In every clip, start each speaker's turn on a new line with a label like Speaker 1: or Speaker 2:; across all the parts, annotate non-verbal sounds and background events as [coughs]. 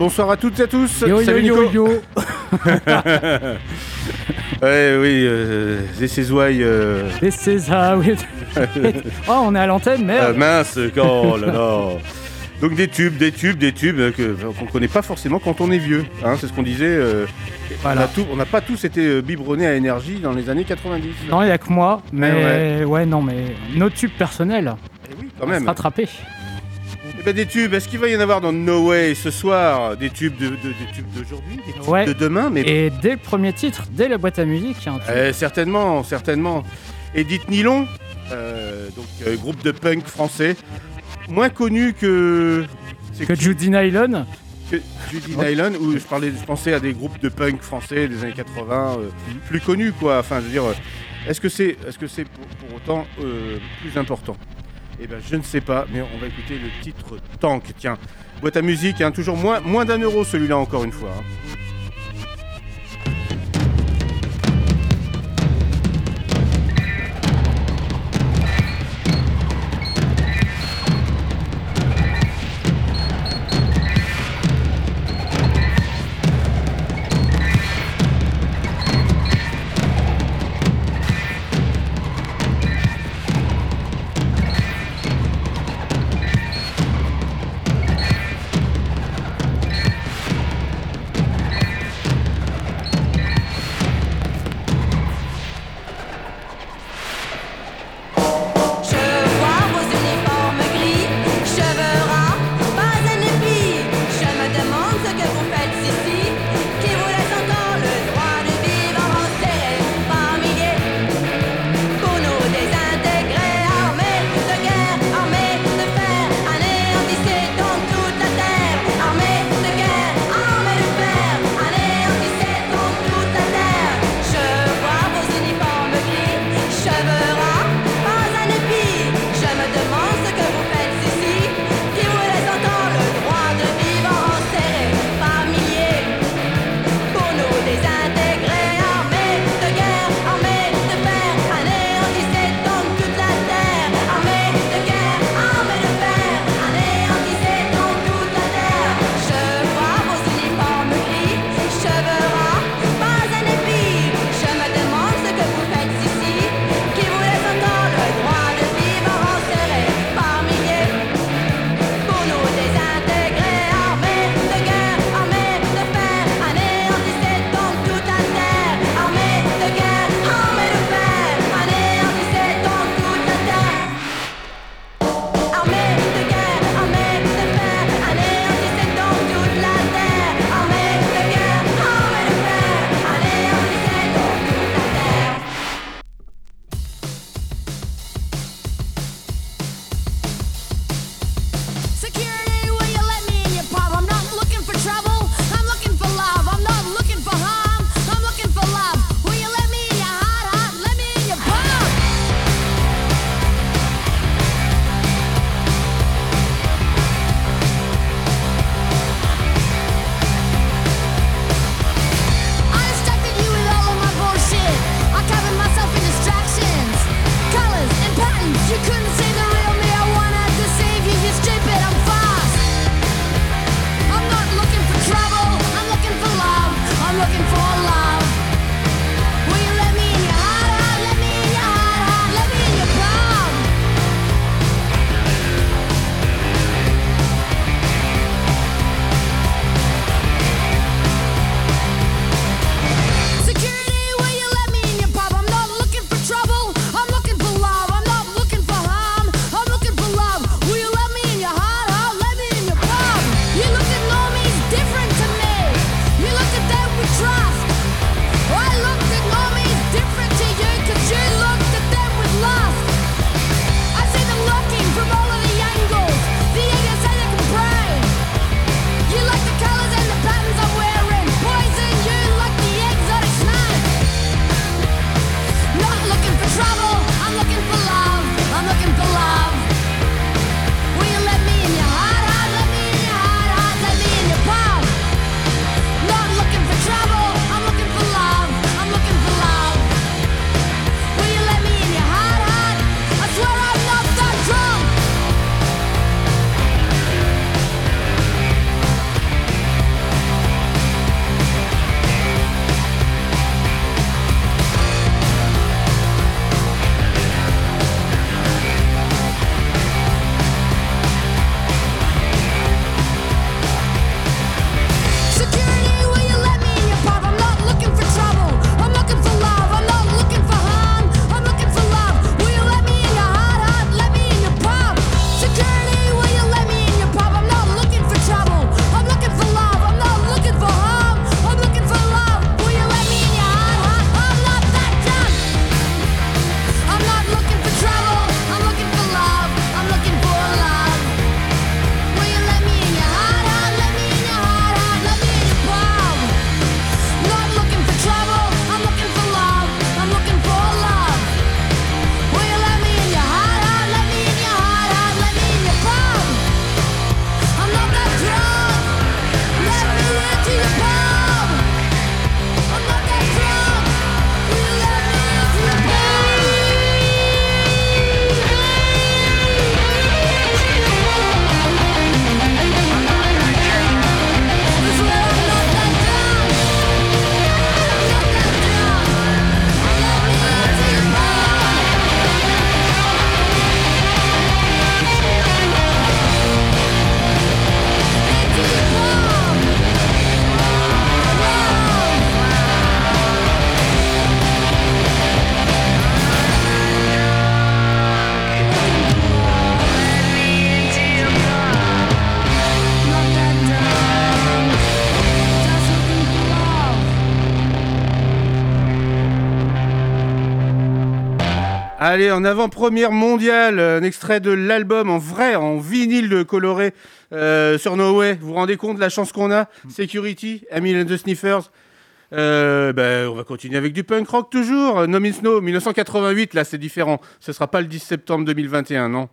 Speaker 1: Bonsoir à toutes et à tous.
Speaker 2: Yo
Speaker 1: Salut
Speaker 2: yo yo
Speaker 1: Nico.
Speaker 2: yo [laughs]
Speaker 1: Ouais, oui, euh, this is why. euh,
Speaker 2: This is how it... [laughs] Oh, on est à l'antenne,
Speaker 1: ah,
Speaker 2: merde
Speaker 1: mince, oh là là. Donc des tubes, des tubes, des tubes euh, que qu'on connaît pas forcément quand on est vieux. Hein, c'est ce qu'on disait. euh, on a
Speaker 2: Voilà.
Speaker 1: tout- On n'a pas tous été euh, biberonnés à énergie dans les années 90.
Speaker 2: Non, il n'y a que moi, mais
Speaker 1: Ouais,
Speaker 2: ouais. non, mais nos tubes personnels,
Speaker 1: Eh oui,
Speaker 2: on
Speaker 1: quand
Speaker 2: va se
Speaker 1: même.
Speaker 2: rattraper.
Speaker 1: Eh ben, des tubes. Est-ce qu'il va y en avoir dans No Way ce soir? Des tubes de, de- des tubes d'aujourd'hui, des tubes
Speaker 2: Ouais.
Speaker 1: de demain, mais
Speaker 2: Et dès le premier titre, dès la boîte à musique, il y a un tube.
Speaker 1: Eh, certainement, certainement. Edith Nylon, euh, donc euh, groupe de punk français, moins connu que
Speaker 2: que Judy Nylon.
Speaker 1: que Judy Nylon, où je parlais, je pensais à des groupes de punk français des années 80, euh, plus connus quoi. Enfin, je veux dire, est-ce que c'est, est-ce que c'est pour, pour autant plus important? Eh ben, je ne sais pas, mais on va écouter le titre Tank. Tiens, boîte à musique, hein, toujours moins, moins d'un euro celui-là encore une fois. hein.
Speaker 3: Allez, en avant-première mondiale, un extrait de l'album en vrai, en vinyle coloré euh, sur No Way. Vous vous rendez compte de la chance qu'on a? Security, Emile and the Sniffers. Euh, ben, on va continuer avec du punk rock toujours. No Means No, 1988, là c'est différent. Ce sera pas le 10 septembre 2021, non?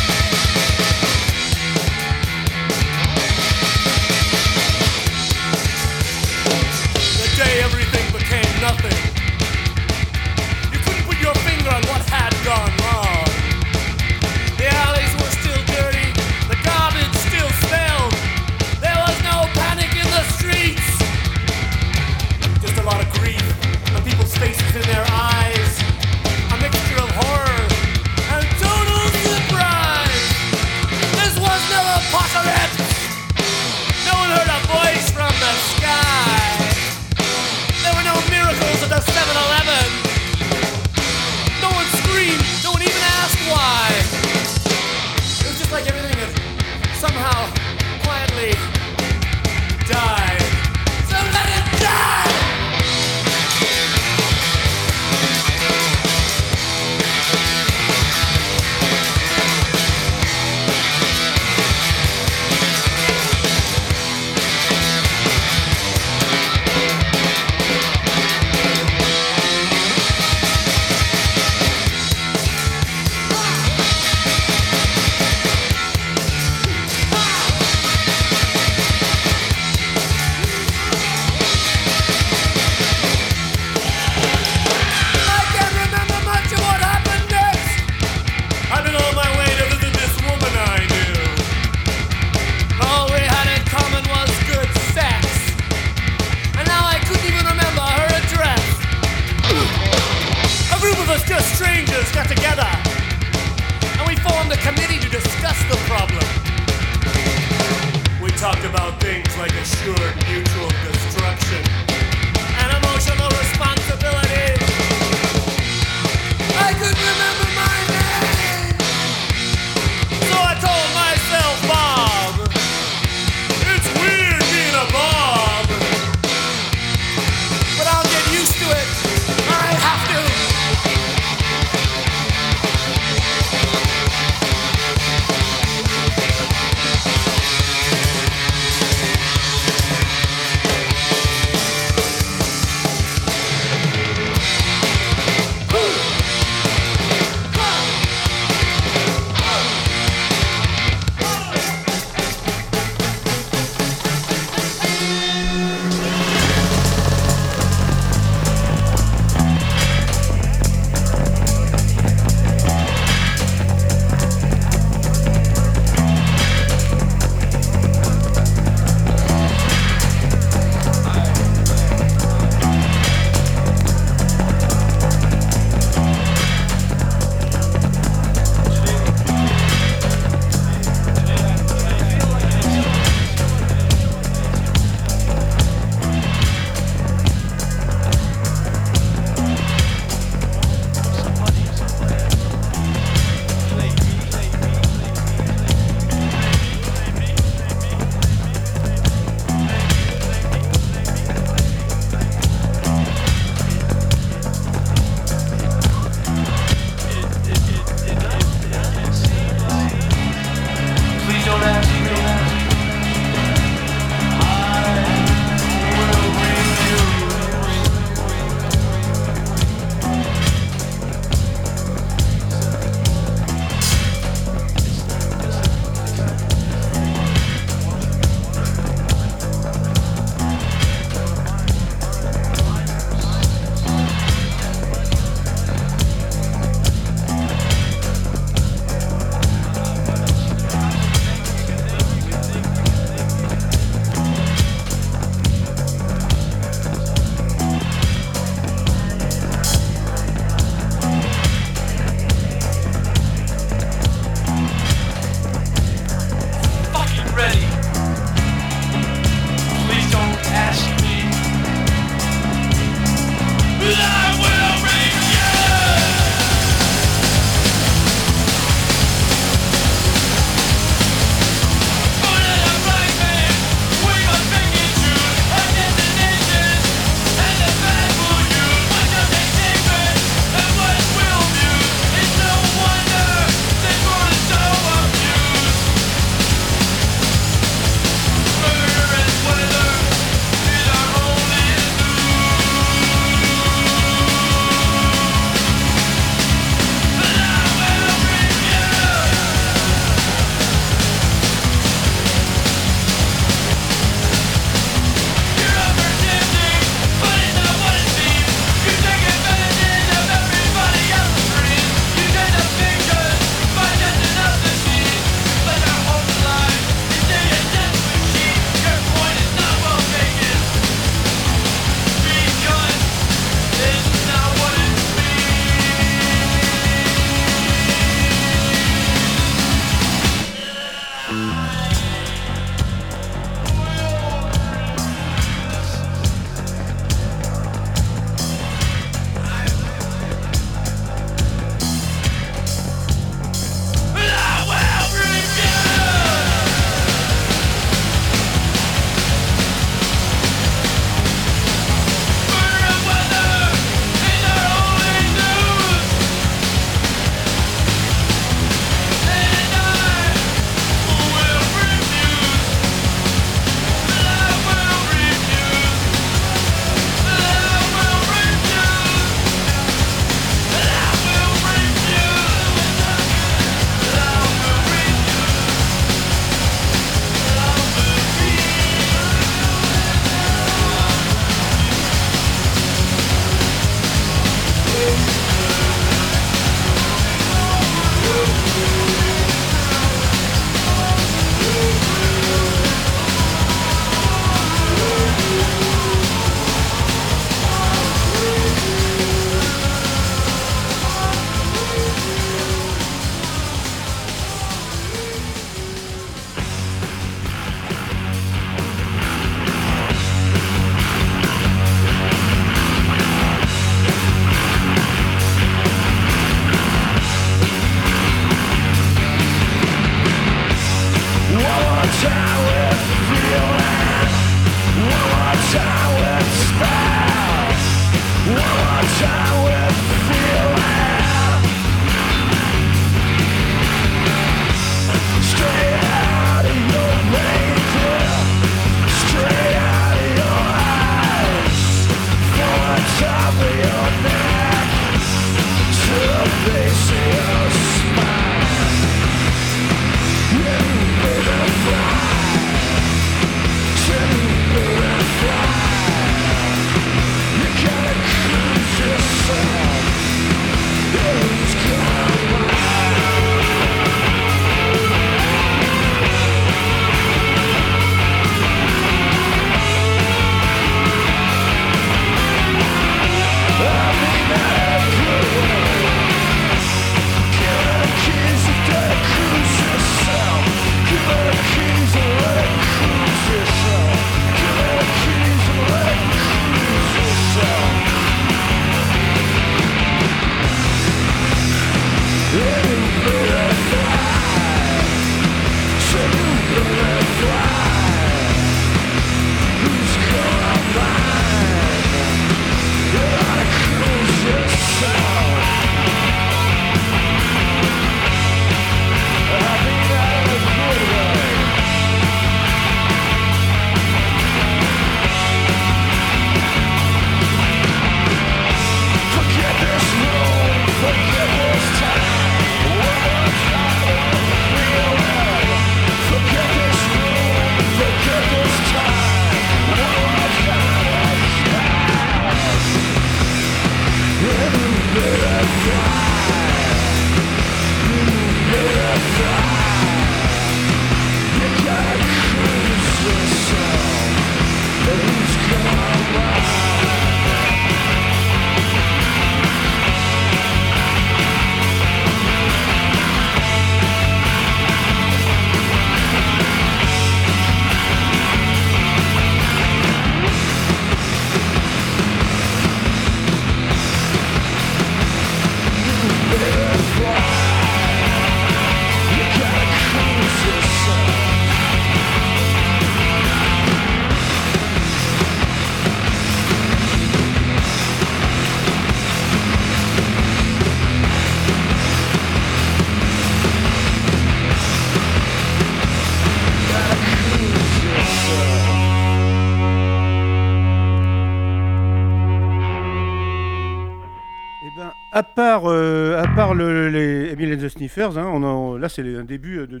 Speaker 1: À part, euh, les Emile and the Sniffers, hein, là c'est un début de,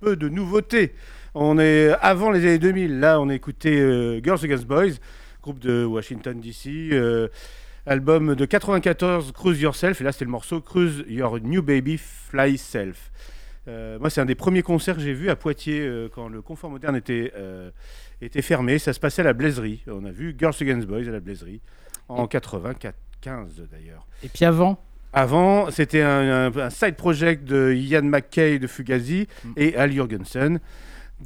Speaker 1: peu de nouveautés. On est avant les années 2000. Là, on a écouté euh, Girls Against Boys, groupe de Washington DC, euh, album de 94, Cruise Yourself. Et là, c'était le morceau Cruise Your New Baby Fly Self. Moi, c'est un des premiers concerts que j'ai vu à Poitiers quand le confort moderne était, fermé. Ça se passait à la Blaiserie. On a vu Girls Against Boys à la Blaiserie en 95 d'ailleurs.
Speaker 2: Et puis avant,
Speaker 1: Avant, c'était un, un- un side project de Ian McKay de Fugazi
Speaker 2: Mm.
Speaker 1: et Al Jorgensen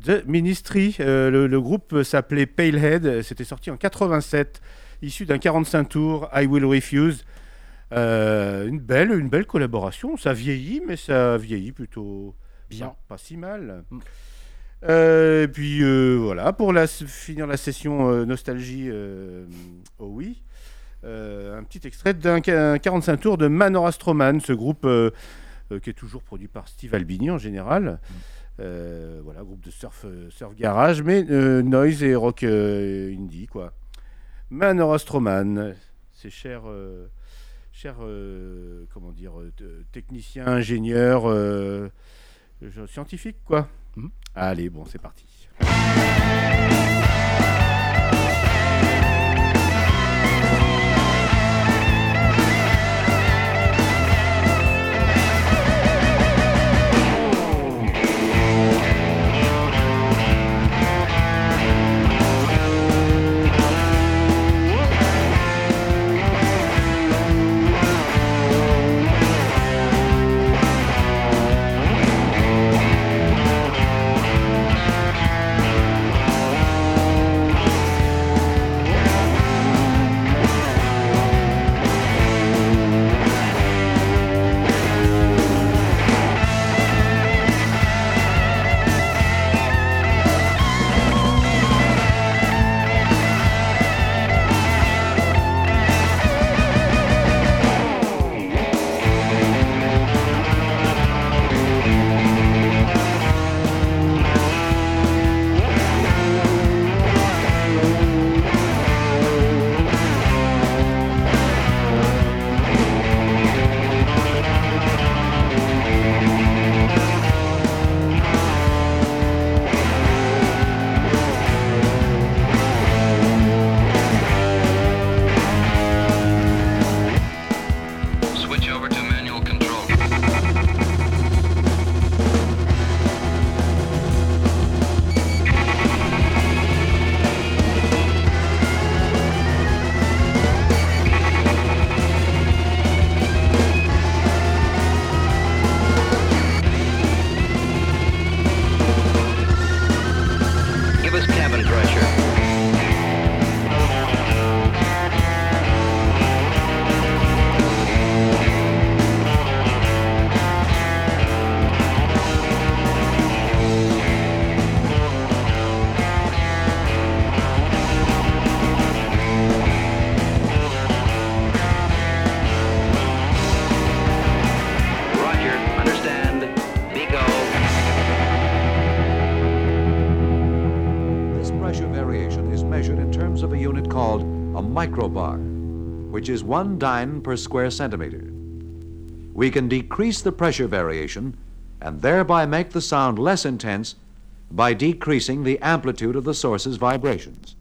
Speaker 1: de Ministry. Euh, le, le groupe s'appelait Palehead. C'était sorti en 87, issu d'un 45 tours I Will Refuse. Euh, une belle, une belle collaboration. Ça vieillit, mais ça vieillit plutôt
Speaker 2: Bien.
Speaker 1: Pas, pas si mal.
Speaker 2: Mm.
Speaker 1: Euh, et puis voilà, pour la, finir la session nostalgie, oh oui. Euh, un petit extrait d'un un 45 tours de Manor Astroman, ce groupe euh, euh, qui est toujours produit par Steve Albini en général. Euh, voilà, groupe de surf, surf garage, mais euh, noise et rock euh, indie quoi. Manor Astroman, c'est cher, cher comment dire, technicien, ingénieur, scientifique quoi.
Speaker 2: Mhm.
Speaker 1: Allez, bon, c'est parti.
Speaker 4: Microbar, which is one dyne per square centimeter. We can decrease the pressure variation and thereby make the sound less intense by decreasing the amplitude of the source's vibrations.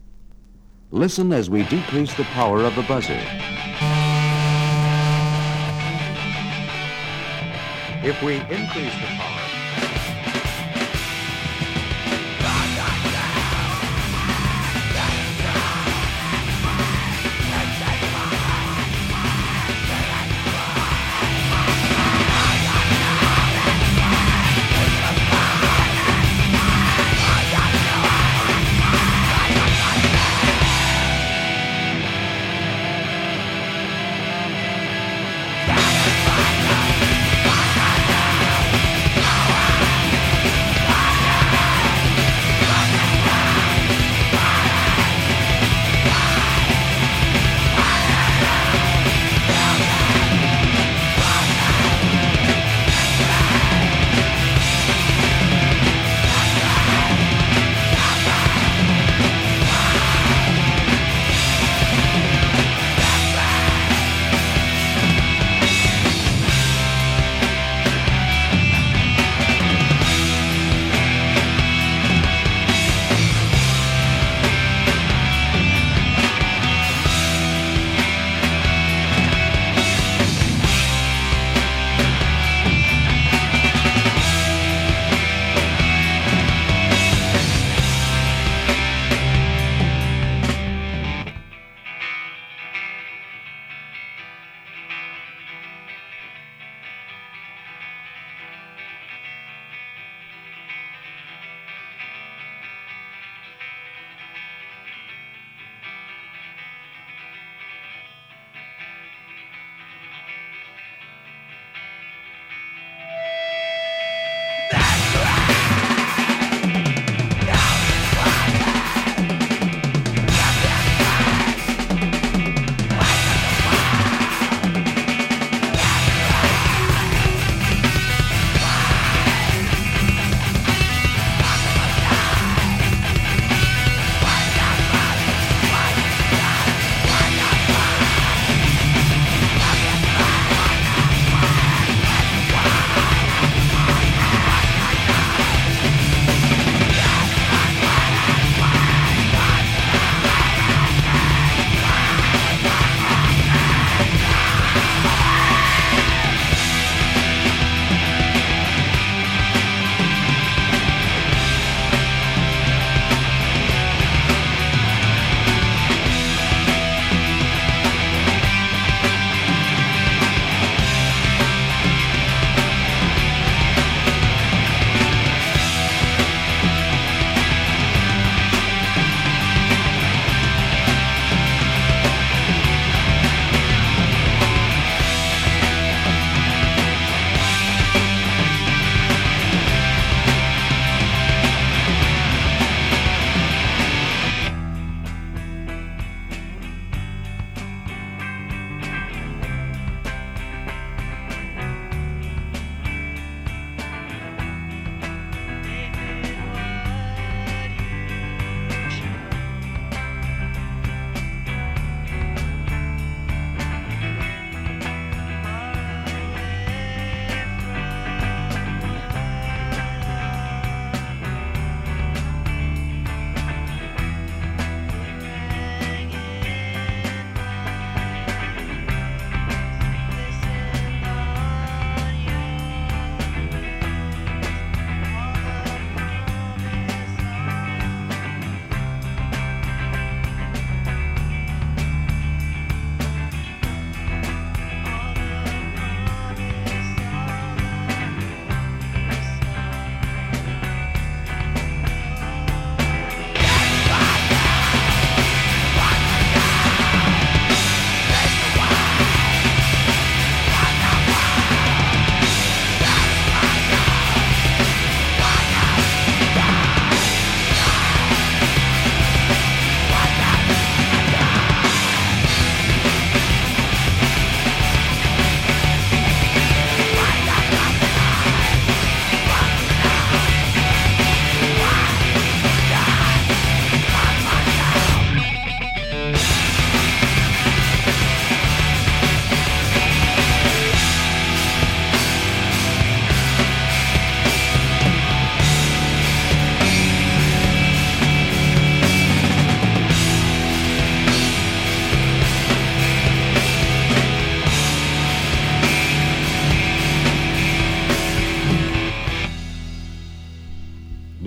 Speaker 4: Listen as we decrease the power of the buzzer. If we increase the power,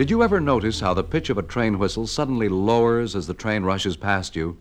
Speaker 4: Did you ever notice how the pitch of a train whistle suddenly lowers as the train rushes past you?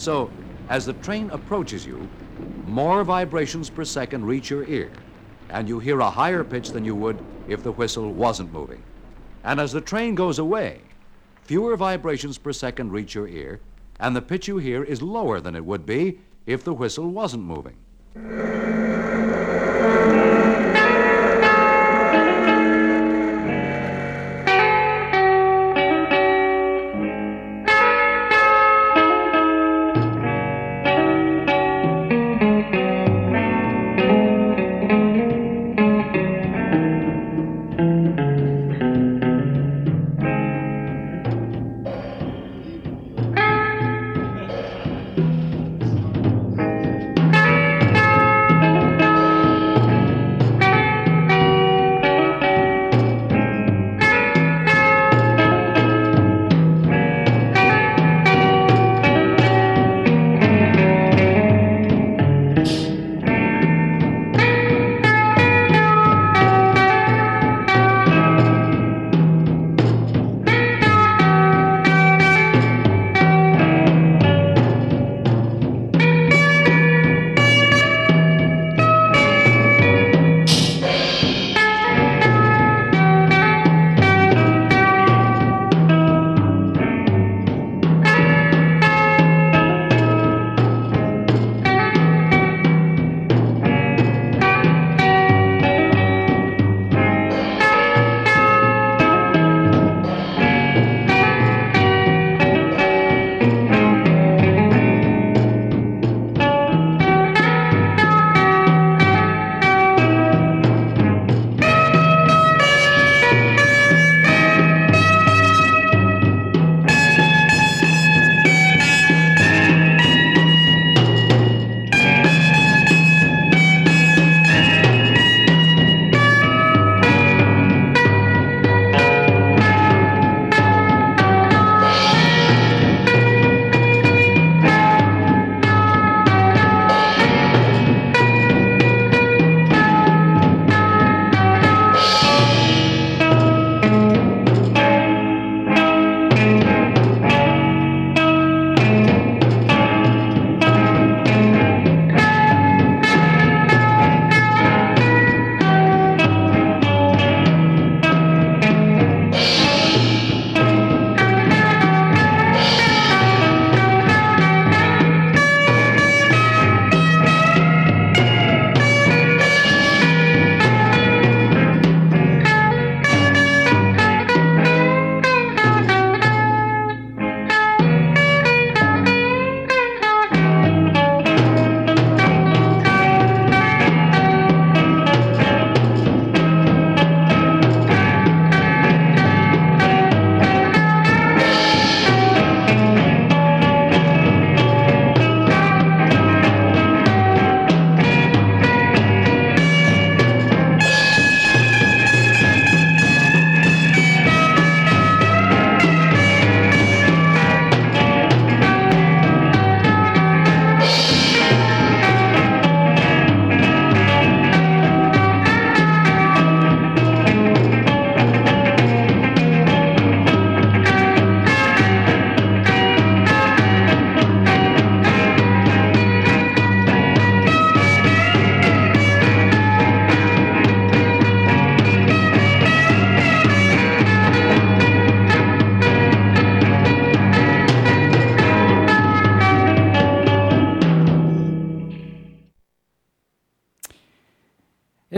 Speaker 4: So, as the train approaches you, more vibrations per second reach your ear, and you hear a higher pitch than you would if the whistle wasn't moving. And as the train goes away, fewer vibrations per second reach your ear, and the pitch you hear is lower than it would be if the whistle wasn't moving.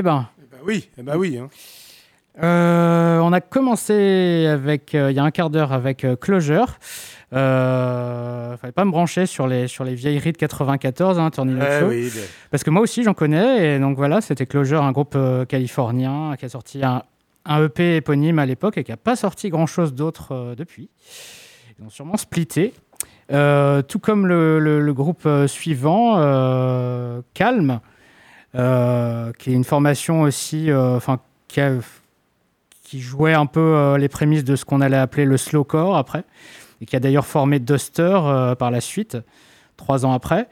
Speaker 2: Eh ben,
Speaker 1: Eh ben oui, eh ben oui. hein.
Speaker 2: euh, on a commencé avec, euh, il y a un quart d'heure avec euh, Closure. Euh, fallait pas me brancher sur les, sur les vieilleries de 94, hein, Turning
Speaker 1: Eh
Speaker 2: Show.
Speaker 1: oui,
Speaker 2: Parce que moi aussi, j'en connais. Et donc voilà, c'était Closure, un groupe euh, californien qui a sorti un, un EP éponyme à l'époque et qui n'a pas sorti grand-chose d'autre depuis. Ils ont sûrement splitté. Tout comme le, le- le groupe suivant, Calme, euh, qui est une formation aussi, euh, enfin, qui, jouait un peu euh, les prémices de ce qu'on allait appeler le slowcore après, et qui a d'ailleurs formé Duster par la suite, trois ans après.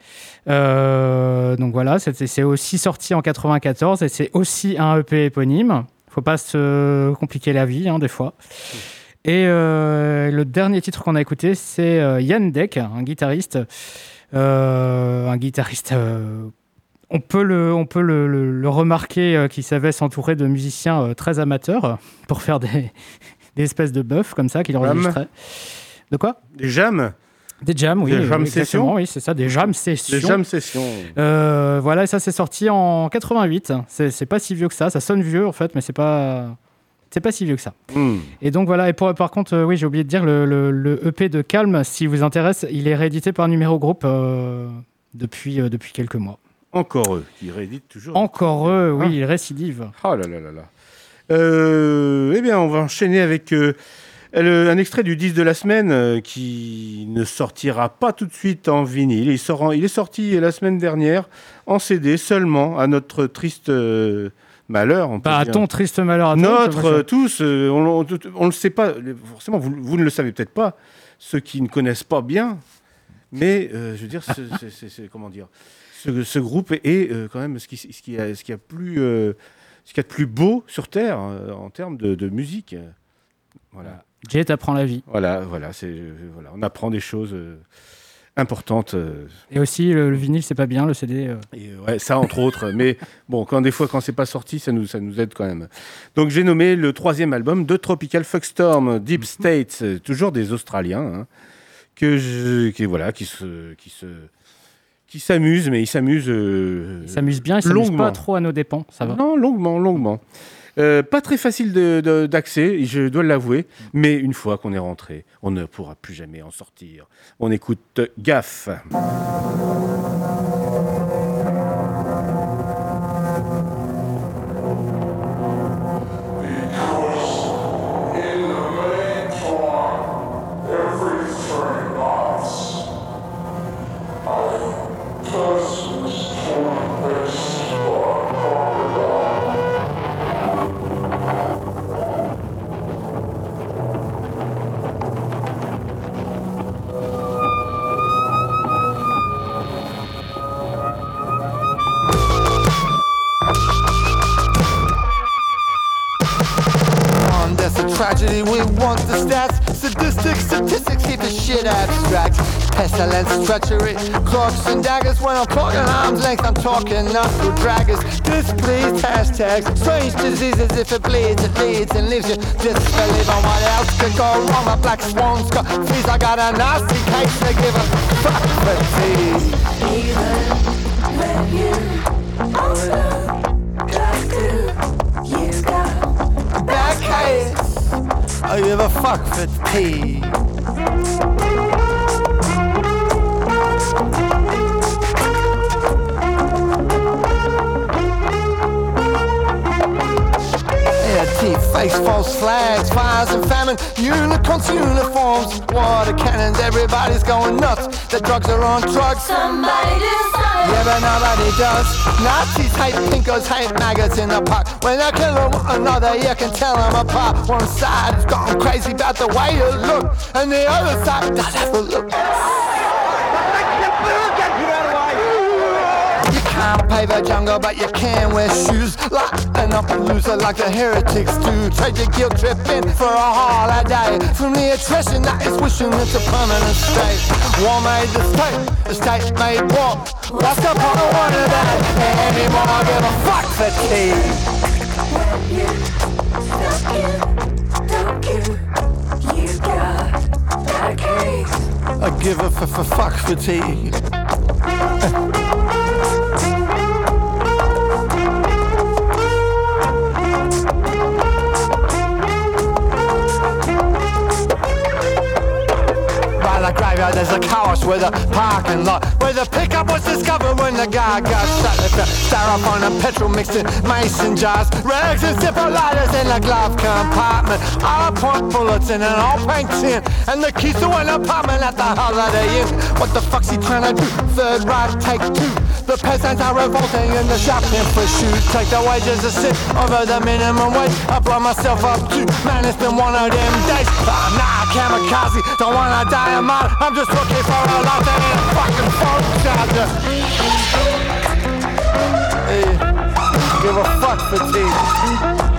Speaker 2: Donc voilà, c'est aussi sorti en 94 et c'est aussi un EP éponyme. Faut pas se compliquer la vie, hein, des fois. Et le dernier titre qu'on a écouté, c'est Yann Deck, un guitariste un guitariste. On peut le, on peut le, le- le remarquer euh, qu'il savait s'entourer de musiciens euh, très amateurs euh, pour faire des, [laughs] des espèces de buffs comme ça qu'il enregistrait. De quoi?
Speaker 1: Des jams,
Speaker 2: Des jams, oui.
Speaker 1: Des jam sessions
Speaker 2: Oui, c'est ça, des jam sessions.
Speaker 1: des jam sessions.
Speaker 2: Euh, voilà, et ça c'est sorti en 88. C'est pas si vieux que ça. Ça sonne vieux en fait, mais c'est pas. C'est pas si vieux que ça.
Speaker 1: Hmm.
Speaker 2: Et donc voilà, et pour, par contre, euh, oui, j'ai oublié de dire, le, le- le EP de Calme, si vous intéresse, il est réédité par Numéro Groupe euh, depuis, depuis quelques mois.
Speaker 1: Encore eux, qui rééditent toujours.
Speaker 2: Encore eux, oui,
Speaker 1: Ah.
Speaker 2: il récidive.
Speaker 1: Oh là là là là. Euh, eh bien, on va enchaîner avec euh, le- un extrait du 10 de la semaine euh, qui ne sortira pas tout de suite en vinyle. Il, sort en- il est sorti la semaine dernière en CD seulement, à notre triste malheur. On peut
Speaker 2: à ton triste malheur à.
Speaker 1: Notre, tous, on ne le sait pas, forcément, vous, vous ne le savez peut-être pas, ceux qui ne connaissent pas bien, mais je veux dire, ce- [laughs] c'est- c'est- c'est- comment dire, ce, ce groupe est, euh, quand même ce qui, ce qui a, ce qui a plus, euh, ce qu'il y a de plus beau sur Terre euh, en termes de, de musique. Voilà,
Speaker 2: Jay t'apprend la vie.
Speaker 1: voilà, voilà, c'est, voilà, on apprend des choses importantes. euh,
Speaker 2: Et aussi, le, le vinyle, c'est pas bien, le CD. euh,
Speaker 1: et ouais, ça entre autres. Mais bon, quand des fois, quand c'est pas sorti, ça nous, ça nous aide quand même. Donc j'ai nommé le troisième album de Tropical Fuckstorm, Deep States, euh, toujours des Australiens, hein, que je, qui voilà, qui se, qui se, qui s'amusent, mais ils s'amusent. euh,
Speaker 2: Ils s'amusent bien, s'amusent
Speaker 1: longuement.
Speaker 2: pas trop à nos dépens, ça va.
Speaker 1: Non, longuement, longuement. Euh, pas très facile d'accès, je dois l'avouer, mais une fois qu'on est rentré, on ne pourra plus jamais en sortir. On écoute Gaffe.
Speaker 5: Stats. Sadistic statistics keep the shit abstract. Pestilence, treachery, clocks and daggers. When I'm talking arm's length, I'm talking not through draggers. Displeased hashtags. Strange diseases. If it bleeds, it leads and leaves you disbelief on what else could go wrong. My black swan's got fleas. I got a nasty case to give a fuck for tea. Black I a fuck for tea. Yeah, teeth, face, false flags, fires and famine, unicorns, uniforms, water cannons, everybody's going nuts. The drugs are on drugs.
Speaker 6: Somebody decide.
Speaker 5: Yeah, but nobody does. Nazis hate pinkos, hate maggots in the park. When they kill one another, you can tell them apart. One side's gone crazy about the way you look, and the other side does have a look. You can't pave a jungle, but you can wear shoes. Like an upper loser, like the heretics do. Trade your guilt trip in for a holiday. From the attrition that is wishing it's a permanent state. War made the state, the state made war. What's the point of one of that anymore? I give a fuck for tea. I give a f- f- fuck for tea. By the graveyard there's a couch with a parking lot Where the pickup was discovered when the guy got shot. If you styrofoam and petrol mixed in mason jars. Rags and zipper lighters in the glove compartment. All point bullets in an old pink tin. And the keys to an apartment at the Holiday Inn. What the fuck's he trying to do? Third right, take two The peasants are revolting in the shopping for shoes Take the wages to sit over the minimum wage. I blow myself up too. Man, it's been one of them days. Ah, nah, kamikaze, don't wanna die a martyr I'm just looking for a life that ain't a fucking phone charger Hey, give a fuck for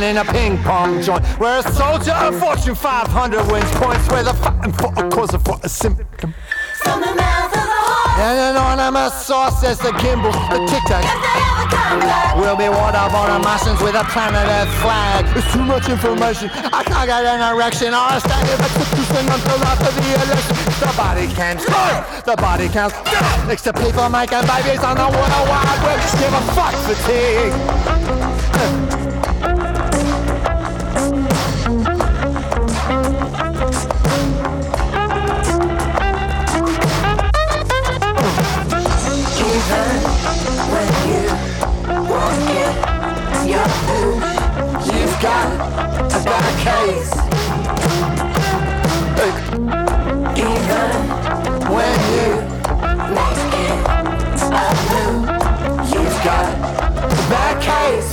Speaker 5: tea
Speaker 7: in a ping pong joint. Where a soldier of Fortune 500 wins points. Where the fighting for a cause or for a symptom.
Speaker 6: From the mouth of the horse,
Speaker 7: And an ornament sauce as the gimbal, the tic tac.
Speaker 6: if they ever come back.
Speaker 7: We'll be waterborne Martians with a planet Earth flag. It's too much information. I can't get an erection a stand took this thing until after the election. The body cams, the body counts. Next to people making babies on the world wide web. Just give a fuck fatigue. A bad case.
Speaker 6: even
Speaker 7: When you
Speaker 6: make it a move, you've got
Speaker 7: bad case.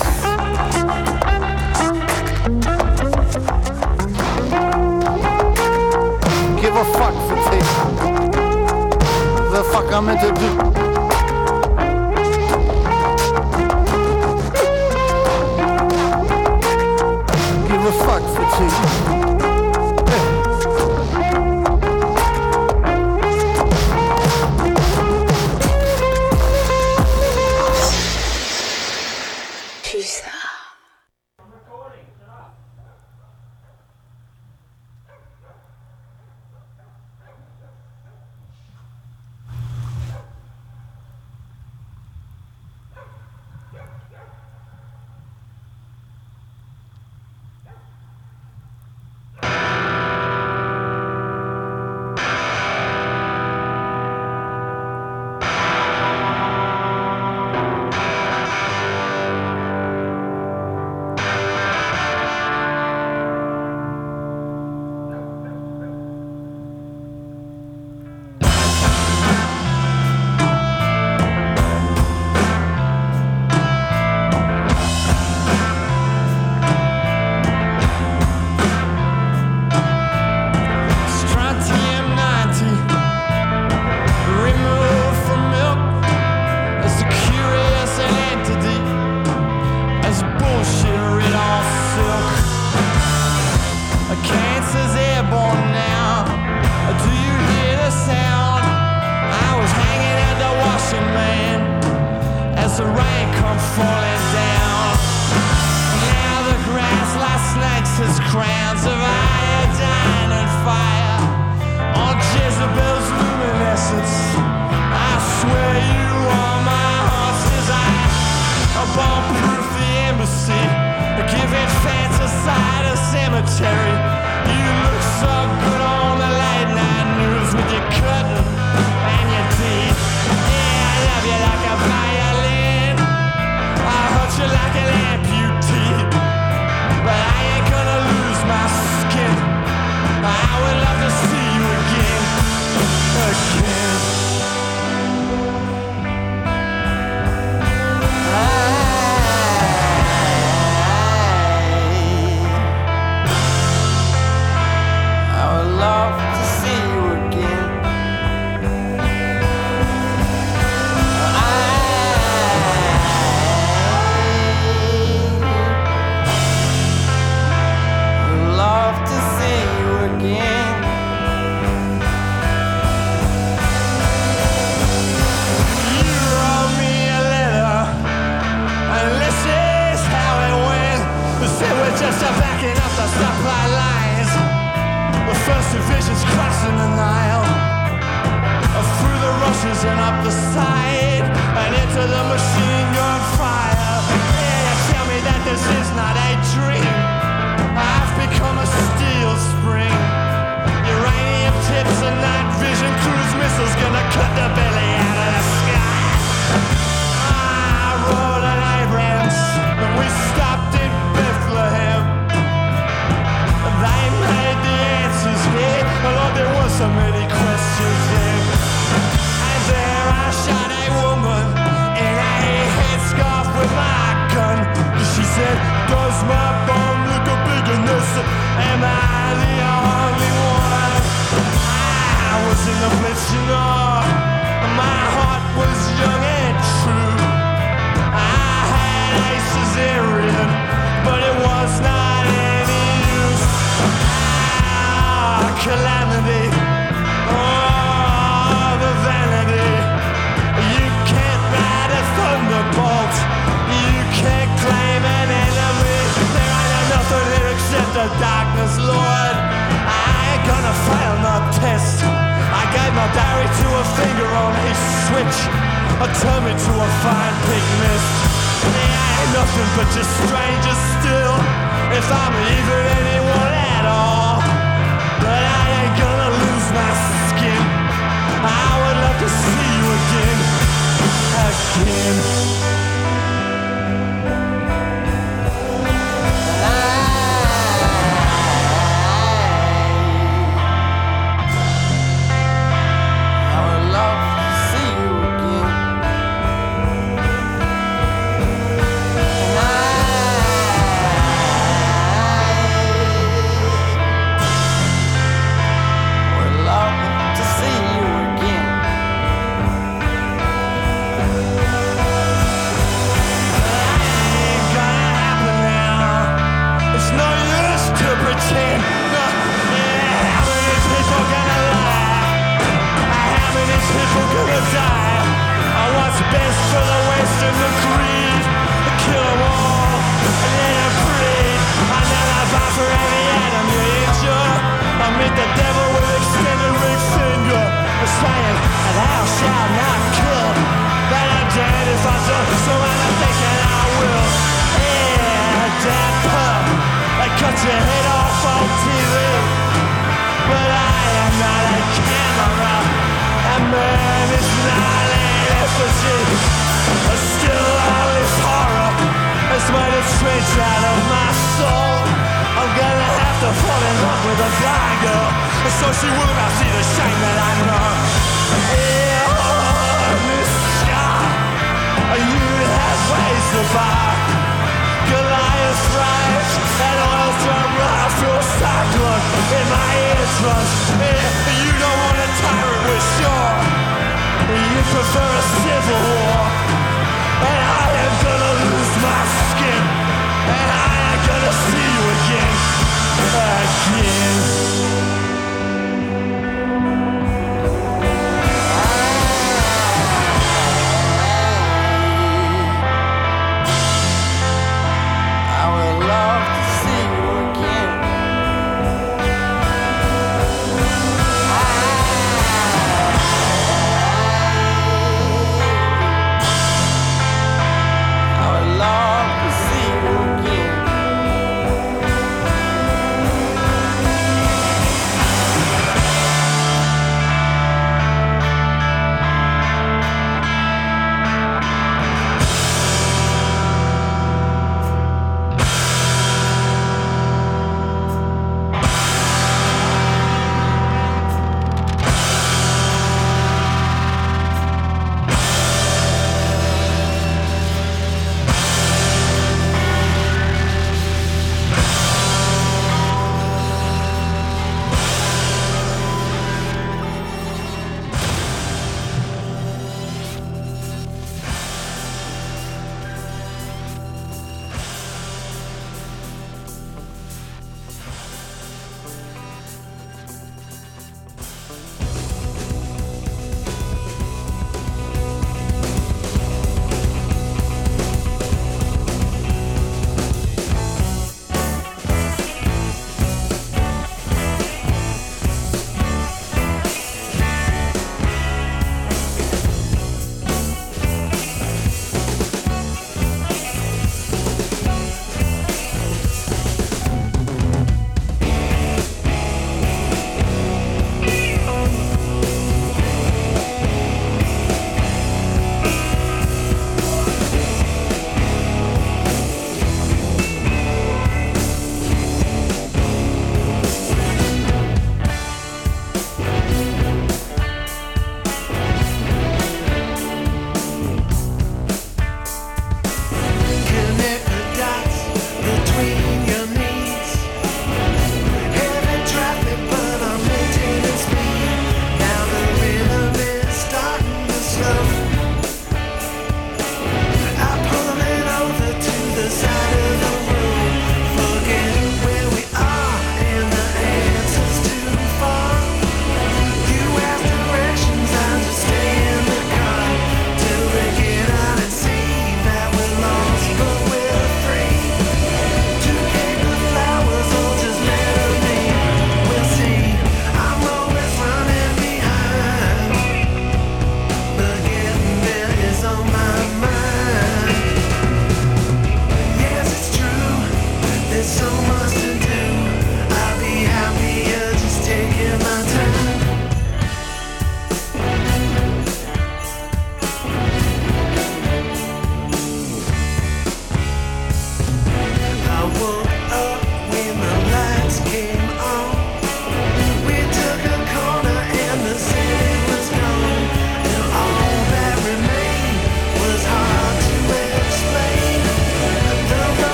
Speaker 7: Give a fuck fatigue. The fuck I'm meant to do. Fuck we're just backing up the supply lines. The first division's crossing the Nile. Through the rushes and up the side, and into the machine gun fire. Yeah, you tell me that this is not a dream. I've become a steel spring. Uranium tips and night vision cruise missiles gonna cut the belly out of the sky. I rode an Abrams and we stopped my gun? She said, does my bum look a big enough? Am I the only one? I was in the place you know. My heart was young and true. I had a cesarean, but it was not any use. Ah, calamity. darkness, Lord. I ain't gonna fail no test. I gave my Barry to a finger on his switch. I turned me to a fine pig mist. There ain't nothing but just strangers still. If I'm even anyone at all. But I ain't gonna lose my skin. I would love to see you again. Again.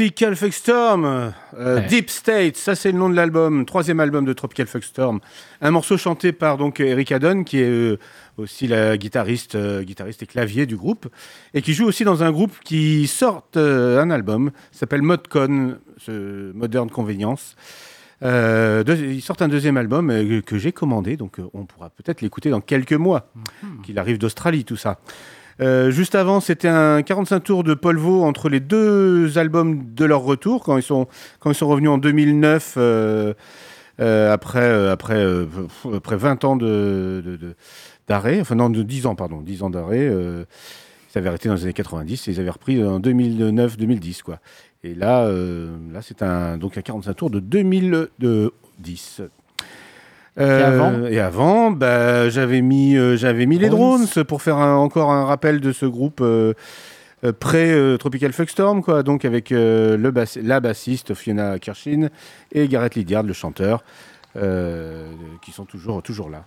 Speaker 1: Tropical Fuck Storm, euh,
Speaker 2: Ouais.
Speaker 1: Deep State, ça c'est le nom de l'album, troisième album de Tropical Fuck Storm. Un morceau chanté par donc Eric Adon, qui est euh, aussi la guitariste, euh, guitariste et clavier du groupe, et qui joue aussi dans un groupe qui sort un album, s'appelle Modcon, ce Modern Convenience. Euh, deux- ils sortent un deuxième album euh, que j'ai commandé, donc euh, on pourra peut-être l'écouter dans quelques mois, qu'il arrive d'Australie, tout ça. Euh, juste avant, c'était un 45 tours de Paul Vaux entre les deux albums de leur retour, quand ils sont, quand ils sont revenus en 2009, euh, euh, après, après, après 20 ans de, de- de- d'arrêt, enfin non, de 10 ans, pardon, 10 ans d'arrêt. ils avaient arrêté dans les années 90 et ils avaient repris en 2009-2010, quoi. Et là, là c'est un, donc un 45 tours de 2010. Euh,
Speaker 2: avant
Speaker 1: et avant, bah, j'avais mis, euh, j'avais mis les
Speaker 2: Drones.
Speaker 1: pour faire un- encore un rappel de ce groupe euh, euh, pré-Tropical Fuckstorm, quoi. Donc avec le bass- la bassiste Fiona Kirshin et Gareth Lydiard, le chanteur, qui sont toujours, toujours là.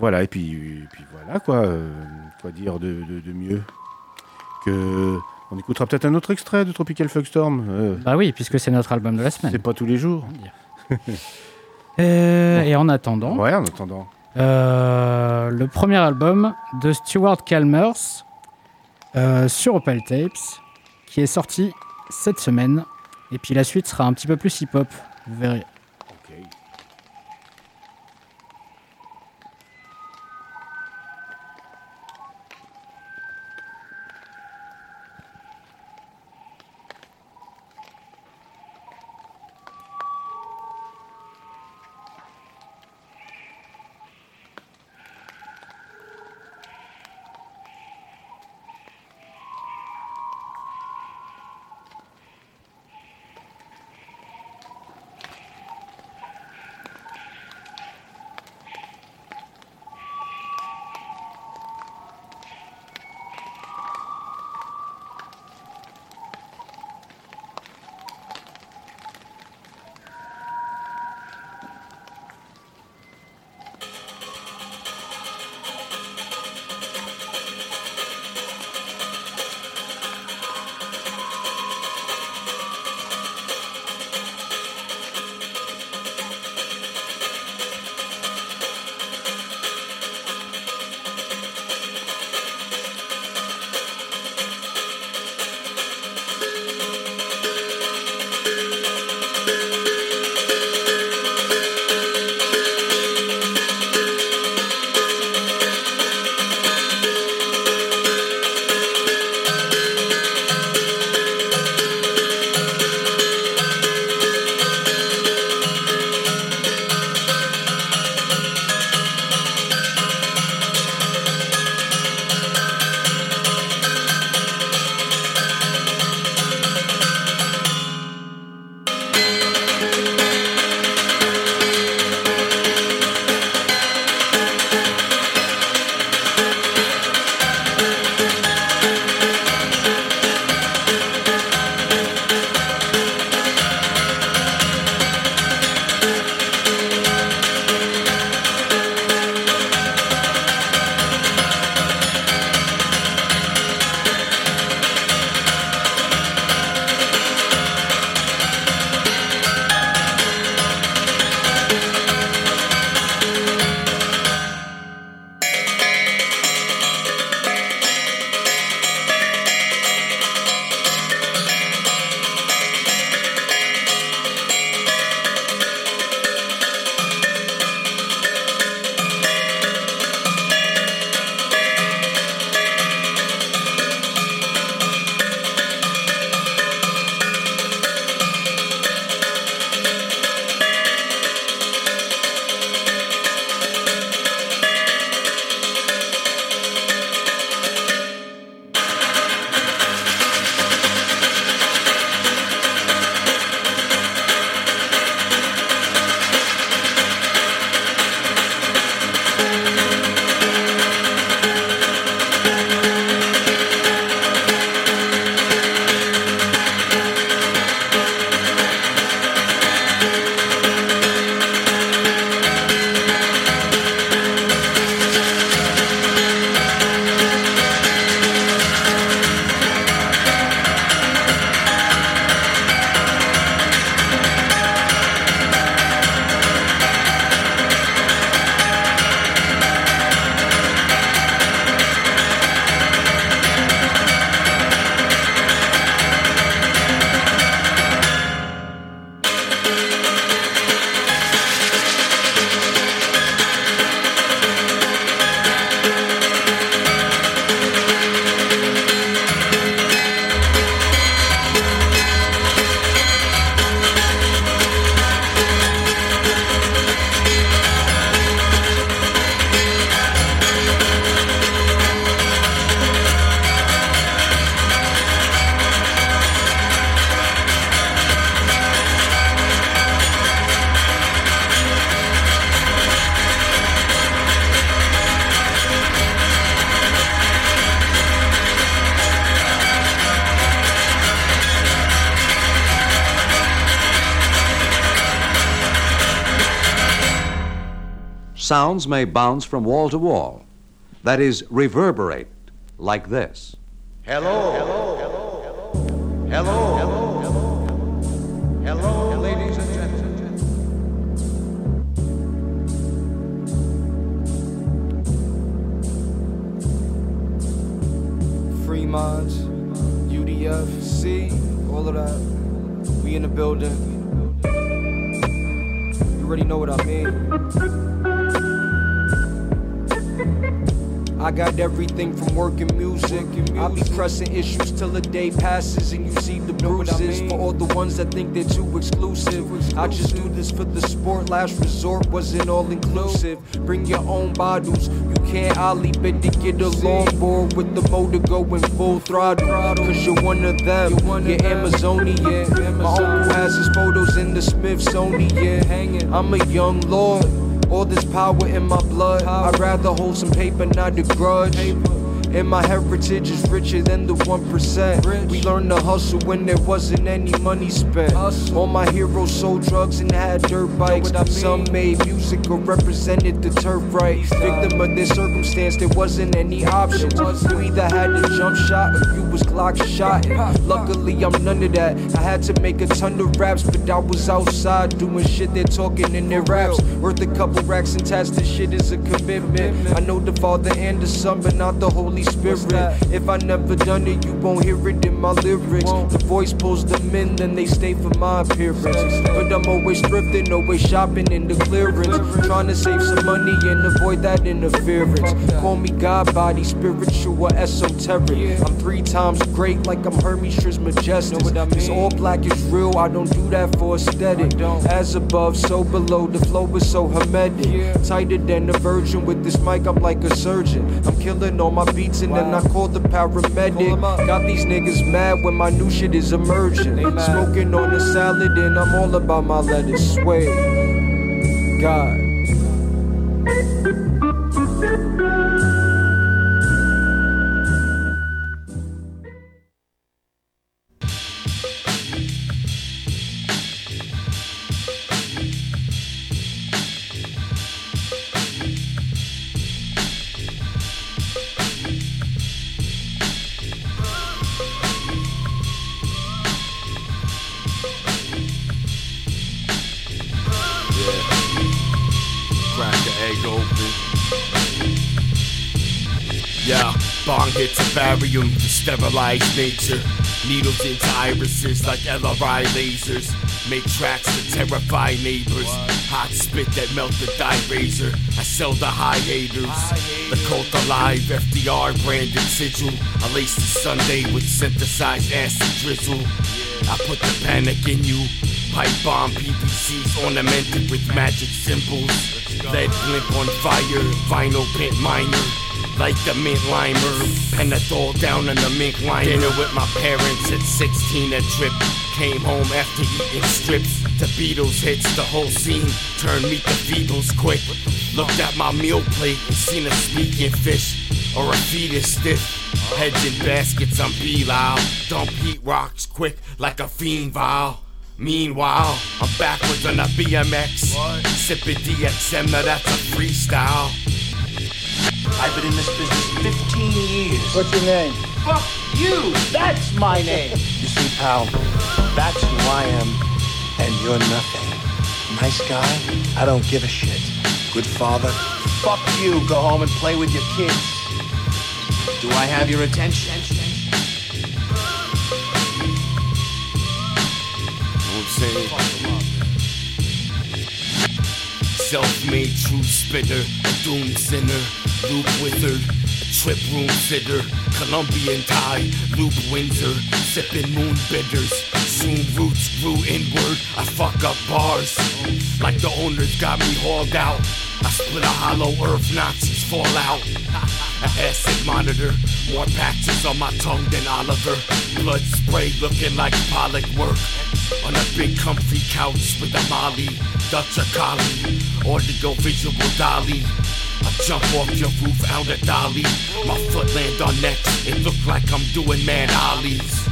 Speaker 1: Voilà, et puis, et puis voilà, quoi. quoi dire de, de- de mieux que. On écoutera peut-être un autre extrait de Tropical Fuckstorm.
Speaker 2: Bah oui, puisque c'est notre album de la semaine.
Speaker 1: c'est pas tous les jours. [laughs]
Speaker 2: Euh, et en attendant,
Speaker 1: Ouais, en attendant.
Speaker 2: euh, le premier album de Stuart Calmers euh, sur Opal Tapes, qui est sorti cette semaine. Et puis la suite sera un petit peu plus hip-hop, vous verrez.
Speaker 4: Sounds may bounce from wall to wall. That is, reverberate, like this. Hello. Hello. Hello. Hello. Hello.
Speaker 8: Working music. I be pressing issues till the day passes and you see the bruises. For all the ones that think they're too exclusive. I just do this for the sport. Last resort wasn't all inclusive. Bring your own bottles. You can't ollie bid to get a longboard with the motor going full throttle. Cause you're one of them. You're Amazonian. My uncle has his photos in the Smithsonian. I'm a young lord. All this power in my blood. I'd rather hold some paper, not a grudge. And my heritage is richer than the 1%. We learned to hustle when there wasn't any money spent. All my heroes sold drugs and had dirt bikes. Some made music or represented the turf right. Victim of their circumstance, there wasn't any options. You either had to jump shot or you was Glock shot. Luckily, I'm none of that. I had to make a ton of raps, but I was outside doing shit they're talking in their raps. Worth a couple racks and tats, this shit is a commitment. I know the Father and the Son, but not the Holy Spirit. If I never done it, you won't hear it in my lyrics. The voice pulls them in, then they stay for my appearance. But I'm always thrifting, always shopping in the clearance. Trying to save some money and avoid that interference. Call me God body, spiritual esoteric. I'm three times great, like I'm Hermes Trismegistus. This all black is real, I don't do that for aesthetic. As above, so below, the flow is so hermetic. Tighter than a virgin with this mic, I'm like a surgeon. I'm killing all my beats and then I call the paramedic. Got these niggas mad when my new shit is emerging. Smoking on a salad and I'm all about my lettuce. Sway. God.
Speaker 9: Barium to sterilize nature. Needles into irises like LRI lasers. Make tracks to terrify neighbors. Hot spit that melt the dye razor. I sell the high haters. The cult alive, FDR branded sigil. I lace the Sunday with synthesized acid drizzle. I put the panic in you. Pipe bomb PVCs ornamented with magic symbols. Lead blimp on fire, vinyl pent minor. Like the mint limer, Penadol down in the mink liner. Dinner with my parents at 16 a trip. Came home after eating strips. The Beatles hits the whole scene. Turned me to Beatles quick. Looked at my meal plate and seen a sneaking fish or a fetus stiff. Heads in baskets, I'm Belial. Dump heat rocks quick like a fiend vial. Meanwhile, I'm backwards on a BMX. Sipping DXM, now that's a freestyle.
Speaker 10: I've been in this business 15 years.
Speaker 11: What's your name?
Speaker 10: Fuck you! That's my name!
Speaker 11: You see, pal, that's who I am, and you're nothing. Nice guy? I don't give a shit. Good father?
Speaker 10: Fuck you! Go home and play with your kids. Do I have your attention?
Speaker 9: know what I'm saying? Self-made true spitter, a doom sinner, Luke wizard, trip room sitter, Colombian tie, Loop Windsor, sipping moon bitters, soon roots grew inward. I fuck up bars, like the owners got me hauled out. I split a hollow earth, Nazis fall out. [laughs] Acid monitor, more patches on my tongue than Oliver. Blood spray looking like Pollock work. On a big comfy couch with a Molly, Dutch or Collie, go visual Dolly. Jump off your roof out of Dolly. My foot land on necks, it look like I'm doing mad ollies.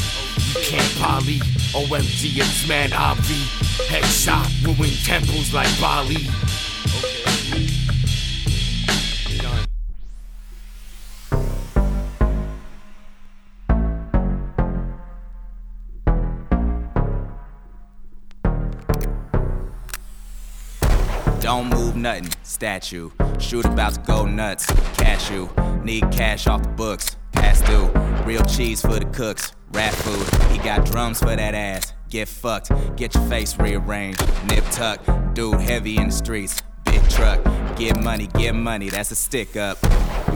Speaker 9: You can't poly, OMG, it's mad obvi. Headshot, ruin temples like Bali.
Speaker 12: Nothing, statue. Shoot about to go nuts, cashew. Need cash off the books, Pass due. Real cheese for the cooks, rat food. He got drums for that ass. Get fucked, get your face rearranged. Nip tuck, dude heavy in the streets. Big truck, get money, get money, that's a stick up.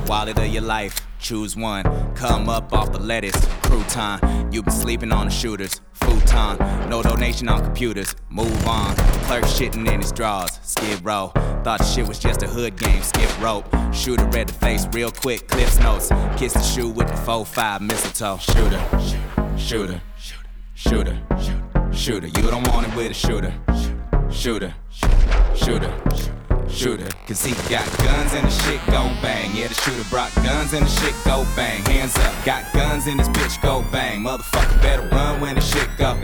Speaker 12: Wallet of your life, choose one. Come up off the lettuce, crouton. You been sleeping on the shooters, futon. No donation on computers, move on. Clerk shitting in his drawers, skid row. Thought shit was just a hood game, skip rope. Shooter read the face real quick, clips notes. Kiss the shoe with the 4-5 mistletoe. Shooter, shooter, shooter, shooter, shooter. You don't want it with a shooter, shooter, shooter. Shooter, cause he got guns and the shit go bang. Yeah, the shooter brought guns and the shit go bang. Hands up, got guns and this bitch go bang. Motherfucker better run when the shit go.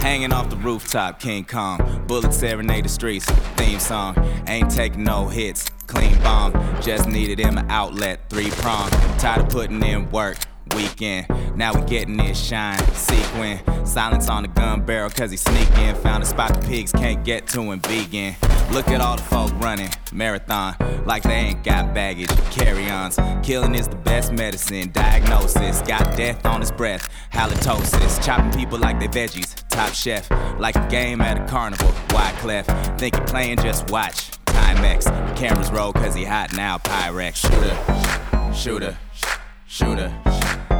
Speaker 12: Hanging off the rooftop, King Kong. Bullets serenade the streets, theme song. Ain't taking no hits, clean bomb. Just needed him an outlet, three prong. Tired of putting in work, weekend. Now we getting this shine, sequin. Silence on the gun barrel, cause he sneaking. Found a spot the pigs can't get to him, vegan. Look at all the folk running, marathon. Like they ain't got baggage, carry ons. Killing is the best medicine, diagnosis. Got death on his breath, halitosis. Chopping people like they veggies, top chef. Like a game at a carnival, Wyclef. Think you playing, just watch. Timex, cameras roll cause he hot now, Pyrex. Shooter, shooter, shooter,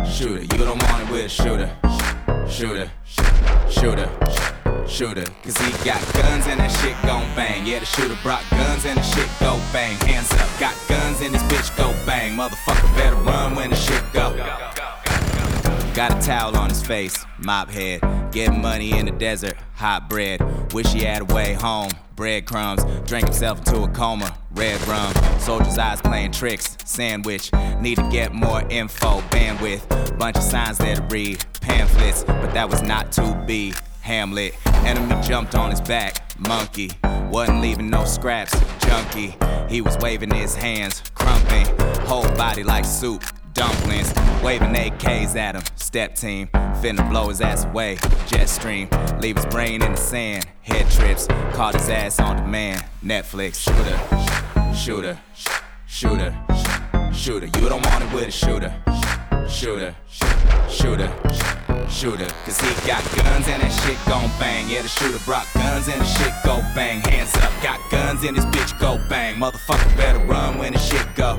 Speaker 12: shooter. You don't want it with a shooter, shooter, shooter, shooter. Cause he got guns and that shit gon' bang. Yeah, the shooter brought guns and the shit go bang. Hands up, got guns and this bitch go bang. Motherfucker better run when the shit go. Got a towel on his face, mop head. Getting money in the desert, hot bread. Wish he had a way home, breadcrumbs. Drank himself into a coma, red rum. Soldier's eyes playing tricks, sandwich. Need to get more info, bandwidth. Bunch of signs there to read, pamphlets. But that was not to be. Hamlet, enemy jumped on his back, monkey. Wasn't leaving no scraps, junkie. He was waving his hands, crumping. Whole body like soup, dumplings. Waving AKs at him, step team. Finna blow his ass away, jet stream. Leave his brain in the sand, head trips. Caught his ass on demand, Netflix. Shooter, shooter, shooter, shooter. You don't want it with a shooter, shooter, shooter, shooter. Cause he got guns and that shit gon' bang. Yeah, the shooter brought guns and the shit go bang. Hands up, got guns and this bitch go bang. Motherfucker better run when the shit go.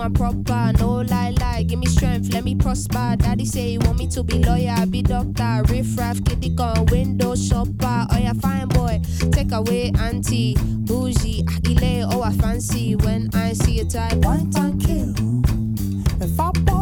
Speaker 13: doing proper, no lie, lie. Give me strength, let me prosper. Daddy say he want me to be lawyer, be doctor, riff raff, kitty gun, window shopper. Oh yeah, fine boy, take away auntie, bougie, akile, oh I fancy when I see a type.
Speaker 14: Point and kill.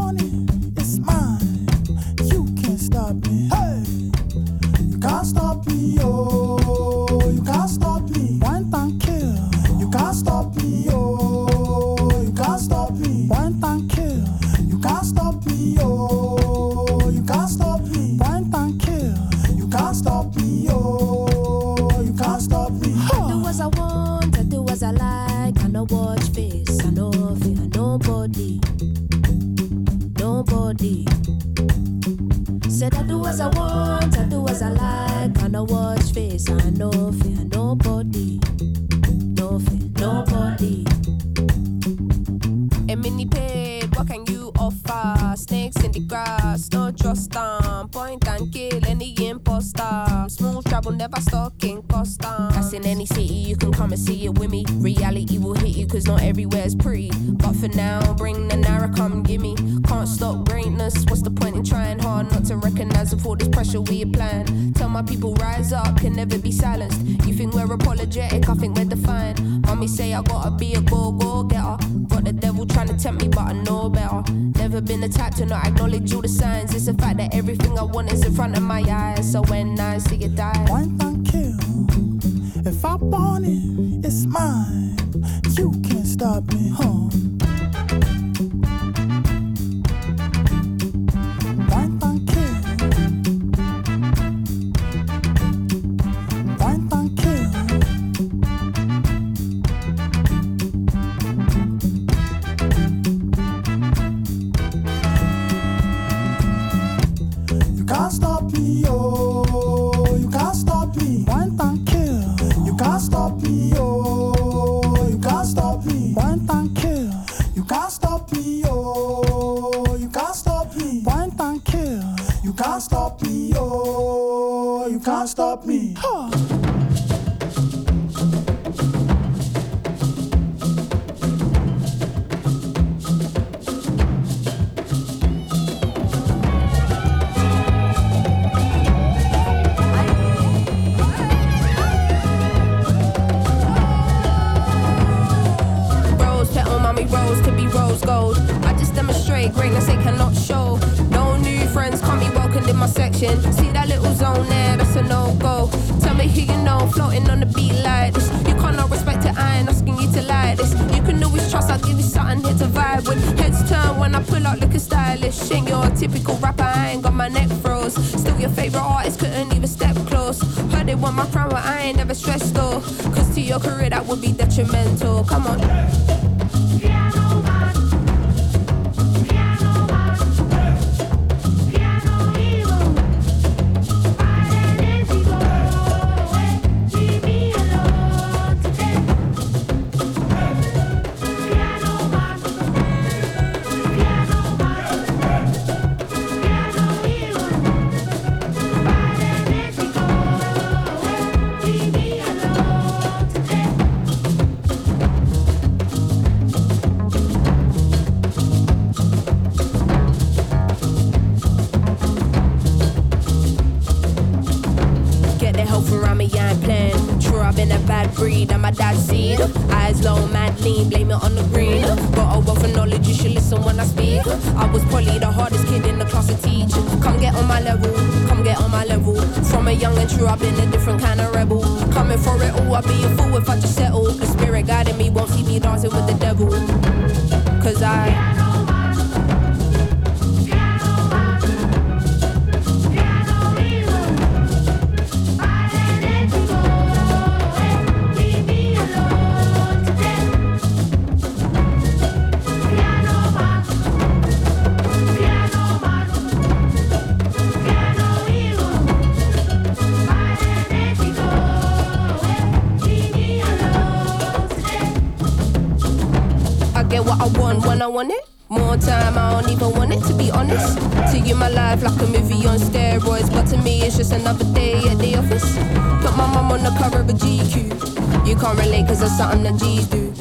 Speaker 14: I want it.
Speaker 13: More time, I don't even want it to be honest. To you, my life like a movie on steroids, but to me, it's just another day at the office. Put my mum on the cover of a GQ. You can't relate, cause that's something that G's do.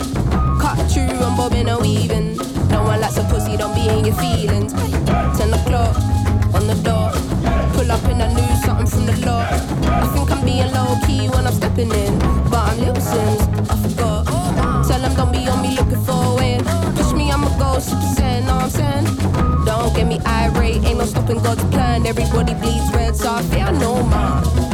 Speaker 13: Cut through, I'm bobbing or weaving. No one likes a pussy, don't be in your feelings. Ten o'clock on the dot. Pull up and I new something from the lot. I think I'm being low key when I'm stepping in, but I'm little since I forgot gon' be on me looking for it. Push me, I'ma go super saiyan, know what I'm saying? Don't get me irate, ain't no stopping God's plan. Everybody bleeds red, so I fear no mind.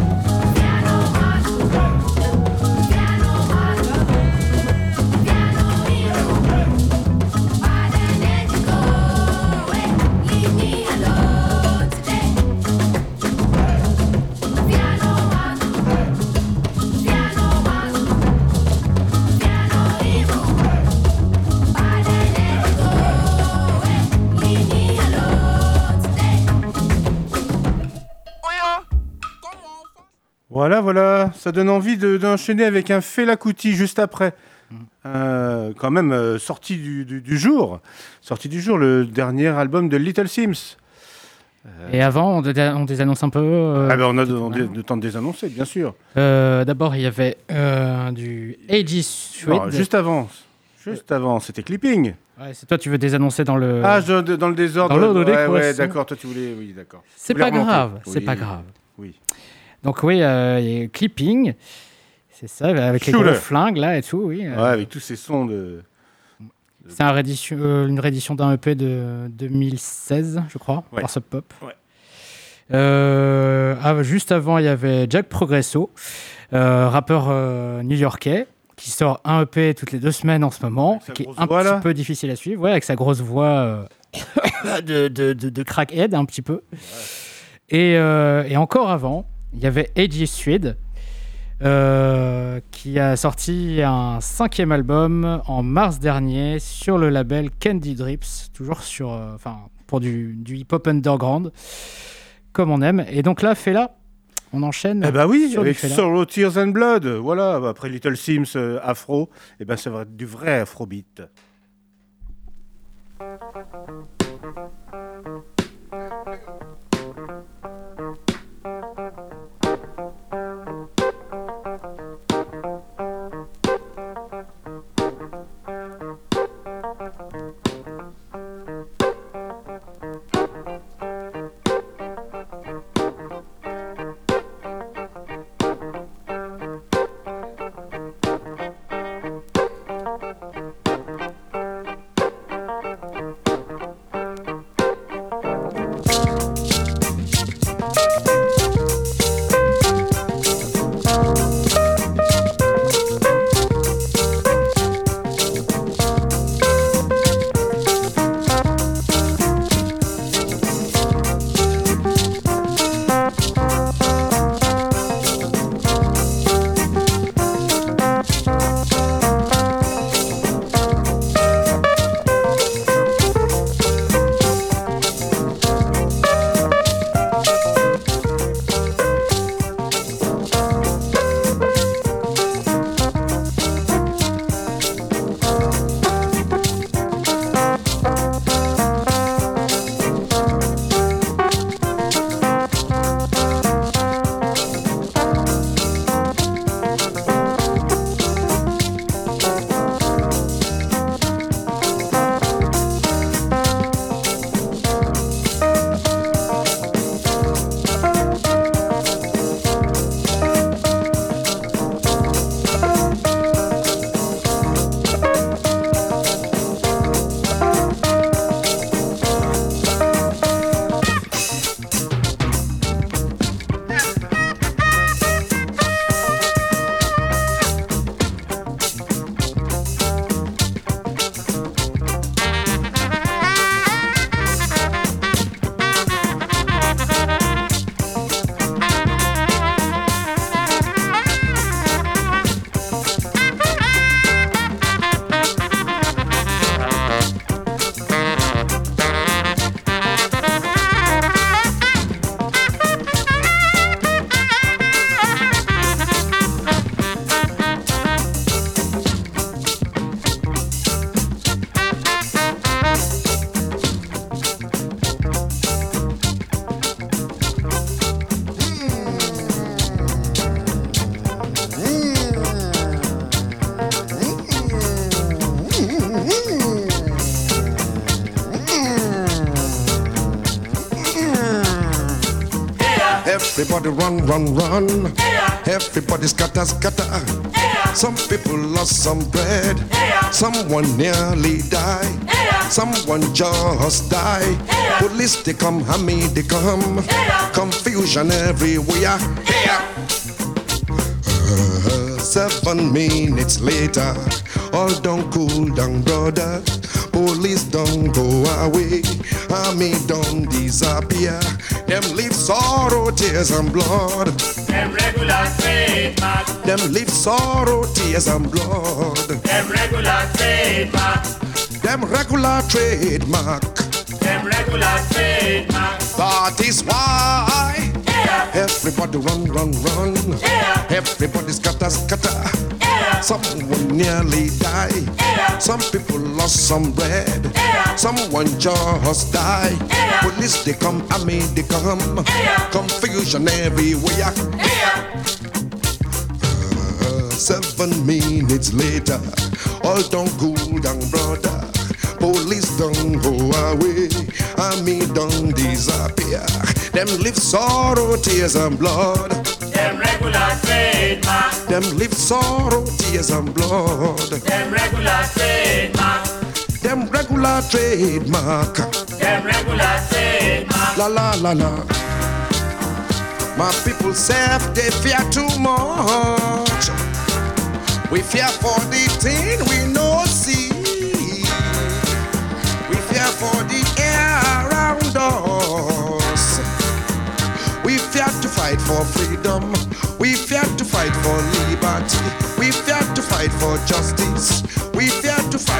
Speaker 1: Voilà, voilà, ça donne envie d'enchaîner avec un Felakuti juste après. Mm. Euh, quand même euh, sorti du, jour, sorti du jour, le dernier album de Little Sims.
Speaker 2: Euh, Et avant, on, dé désannonce un peu. Euh,
Speaker 1: ah ben on a de, hein. temps de désannoncer, bien sûr.
Speaker 2: D'abord, il y avait du Aegis
Speaker 1: juste avant, juste avant, c'était Clipping.
Speaker 2: Toi, tu veux désannoncer dans le.
Speaker 1: Ah, dans le désordre.
Speaker 2: Dans l'ordre
Speaker 1: ouais, ouais, d'accord. Toi, tu voulais, oui, d'accord.
Speaker 2: C'est pas grave. C'est pas grave. Donc oui, euh, il y a Clipping, c'est ça, avec les
Speaker 1: Shooter.
Speaker 2: gros flingues là et tout, oui. euh,
Speaker 1: Ouais, avec tous ces sons de.
Speaker 2: C'est un réédition- euh, une réédition d'un EP de 2016, je crois,
Speaker 1: Ouais.
Speaker 2: par Sub Pop.
Speaker 1: Ouais.
Speaker 2: Euh, ah, juste avant, il y avait Jack Progresso, euh, rappeur euh, new-yorkais, qui sort un EP toutes les deux semaines en ce moment, qui est un
Speaker 1: voix,
Speaker 2: petit
Speaker 1: là
Speaker 2: peu difficile à suivre, ouais, avec sa grosse voix euh, [coughs] de, de, de, de crackhead un petit peu. Et, euh, et encore avant, il y avait Aegis Suede, euh, qui a sorti un cinquième album en mars dernier sur le label Candy Drips, toujours sur, euh, pour du, du hip-hop underground, comme on aime. Et donc là, Fela, on enchaîne.
Speaker 1: Eh ben oui, avec. Sorrow, Tears and Blood. Voilà, bah, après Little Sims, euh, Afro, et ben ça va être du vrai Afrobeat.
Speaker 15: Everybody run, run, run. Everybody scatter, scatter. Some people lost some bread. Someone nearly died. Someone just died. Police they come, Hammy they come. Confusion everywhere. Here. Uh, seven minutes later, all don't cool down, brother. Police don't go away. Army don't disappear. Them leave sorrow, tears and blood.
Speaker 16: Them regular trademark.
Speaker 15: Them leave sorrow, tears and blood.
Speaker 16: Them regular trademark.
Speaker 15: Them regular trademark.
Speaker 16: Them regular trademark.
Speaker 15: That is why everybody run, run, run. Everybody scatter, scatter. Someone nearly died. Some people lost some bread. Someone just died. Police they come, I mean they come. Confusion everywhere. Uh, seven minutes later, all don't cool down, brother. Police don't go away, I mean don't disappear. Them live sorrow, tears and blood.
Speaker 16: Them regular trademark.
Speaker 15: Them live sorrow, tears and blood.
Speaker 16: Them regular trademark.
Speaker 15: Them regular trademark.
Speaker 16: Them regular trademark.
Speaker 15: La la la la. My people say they fear too much. We fear for the thing we no see. We fear for the air around us. We fear to fight for freedom. We fear to fight for liberty. We fear to fight for justice. We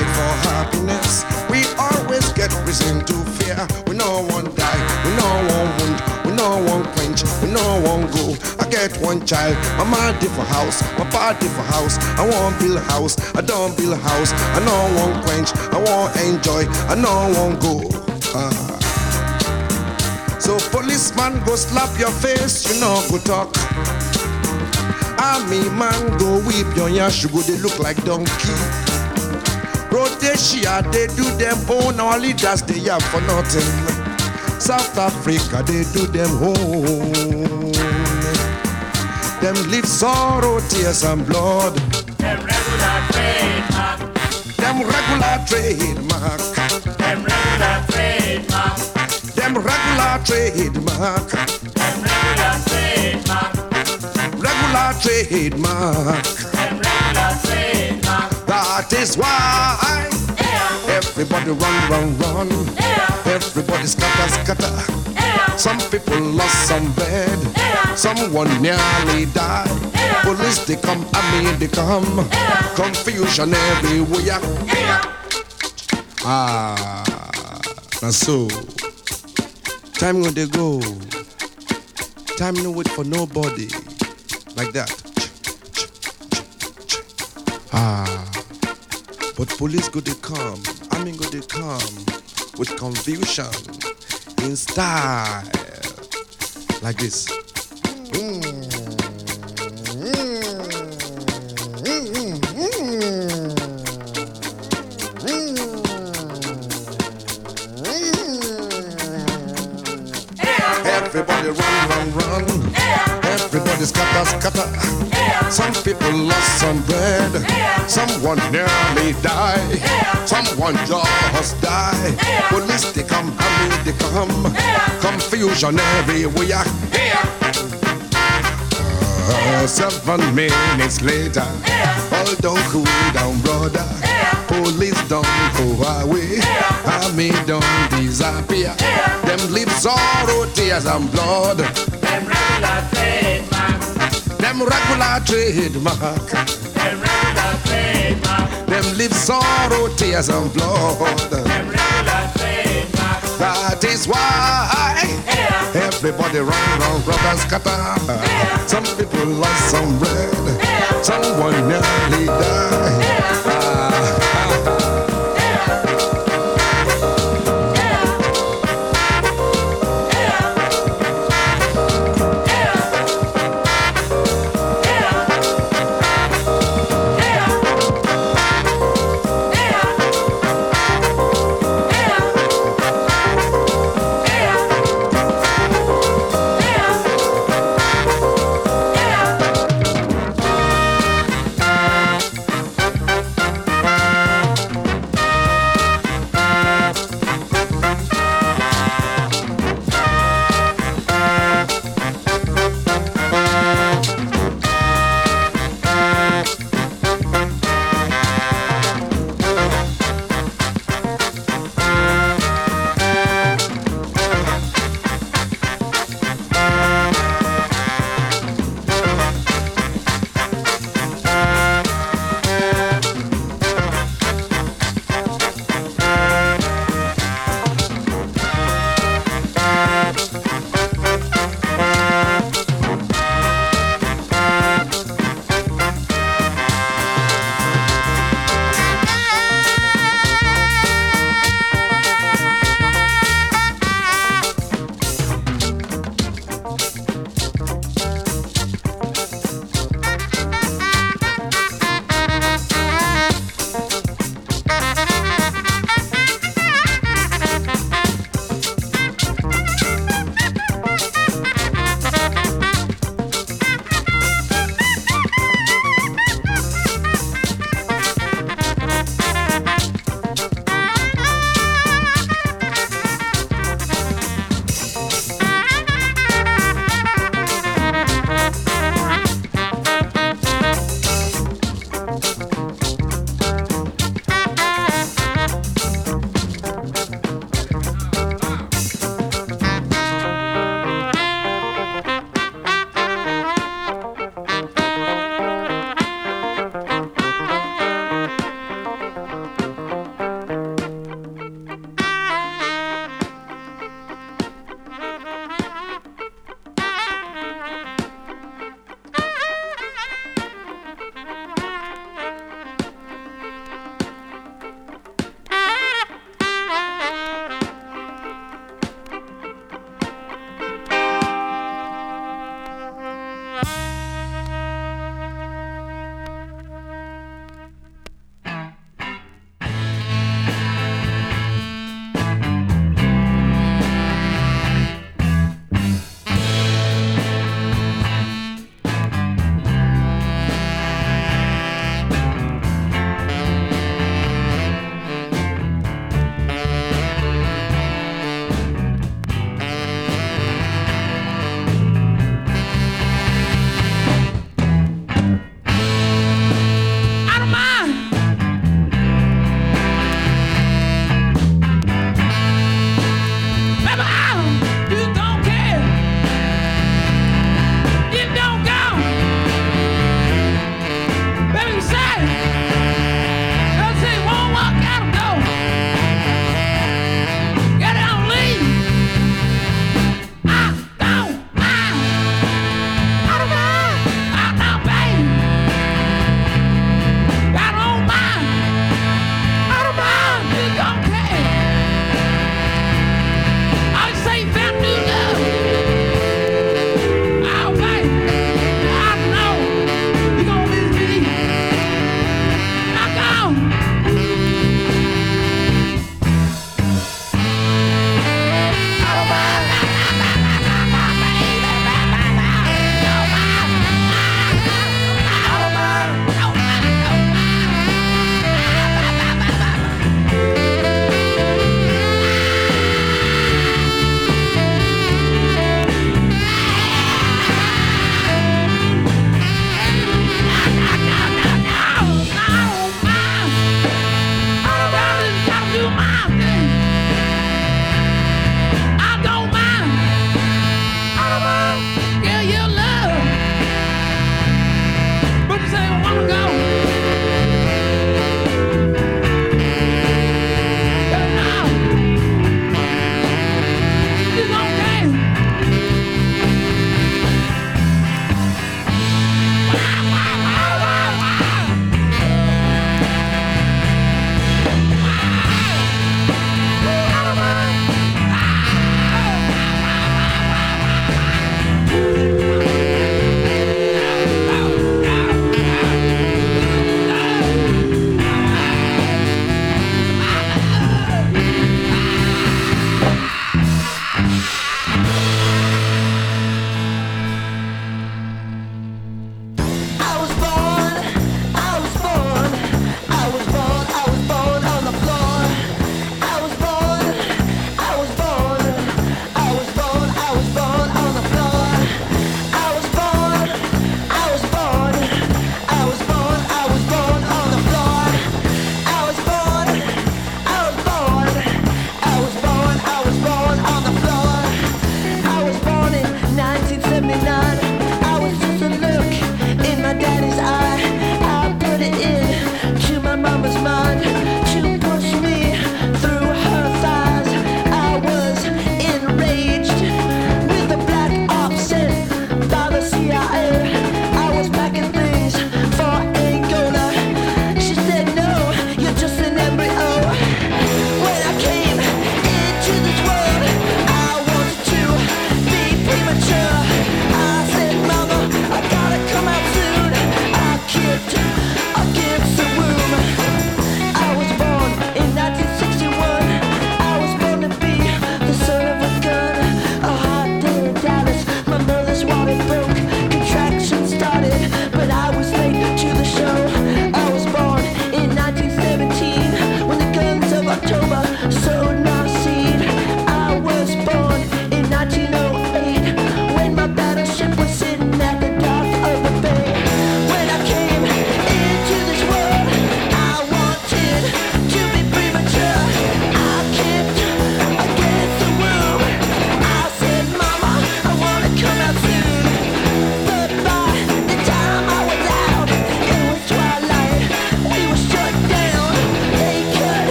Speaker 15: fight for happiness. We always get reason to fear. We no one die. We no one wound. We no one quench. We no one go. I get one child. My mom for house. My body for house. I want build a house. I don't build a house. I no one quench. I want enjoy. I no one go. Ah. So policeman go slap your face, you know go talk. Army man go whip your yash, you go they look like donkey. Rhodesia they do them own, our leaders they have for nothing. South Africa they do them home. Them live sorrow, tears and blood.
Speaker 16: Them regular trademark.
Speaker 15: Them regular trademark.
Speaker 16: Them regular trademark.
Speaker 15: Them regular trademark.
Speaker 16: Them regular trademark.
Speaker 15: Regular trademark.
Speaker 16: Them regular trademark.
Speaker 15: That is why everybody run, run, run. Everybody scatter, scatter. Some people lost some bread. Someone nearly died. Police they come, I mean they come. Confusion everywhere. Ah, now so time when they go. Time no wait for nobody. Like that. Ah, but police go they come. I mean go they come with confusion in style. Like this. Everybody run, run, run. Everybody scatter, scatter. Some people lost some bread. Someone nearly died. Someone just died. Police they come, mean they come. Confusion everywhere. Uh, seven minutes later, all don't cool down, brother. Police don't go away. Army don't disappear. Them live sorrow, tears and blood.
Speaker 16: Them regular trademark.
Speaker 15: Them regular trademark.
Speaker 16: Them
Speaker 15: live sorrow, tears and blood.
Speaker 16: Them regular trademark.
Speaker 15: That is why everybody run, run and scatter. Some people lost some bread. Someone nearly died.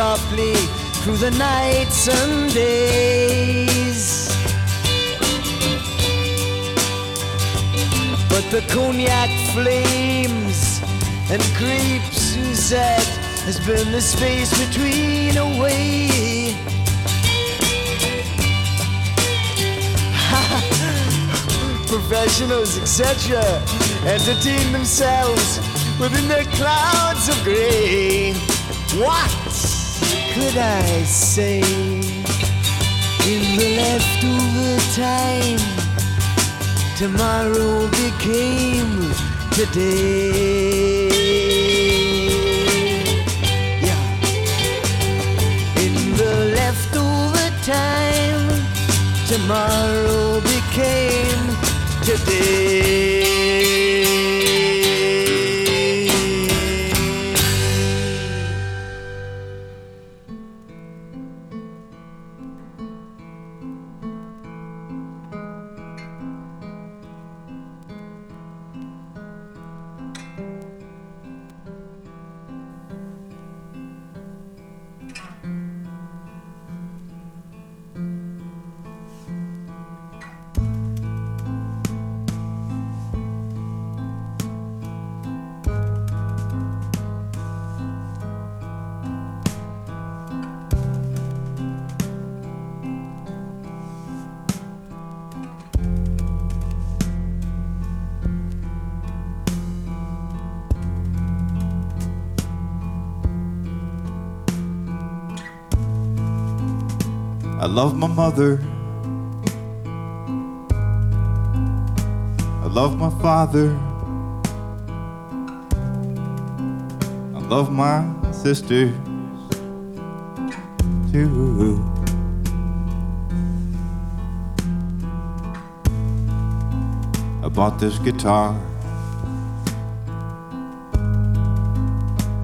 Speaker 17: Sharply through the nights and days. But the cognac flames and crêpes Suzette has been the space between away. [laughs] Professionals, etc., entertain themselves within their clouds of gray. What? could I say? In the leftover time, tomorrow became today. Yeah. In the leftover time, tomorrow became today.
Speaker 18: love my mother. I love my father. I love my sisters too. I bought this guitar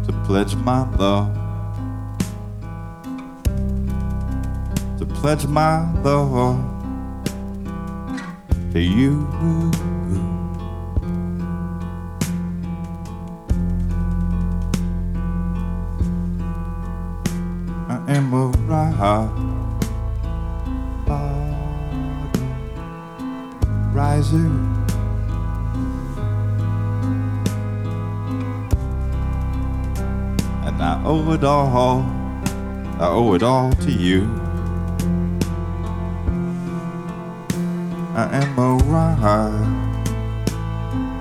Speaker 18: to pledge my love. Pledge my love to you. I am a rock riser. And I owe it all, I owe it all to you.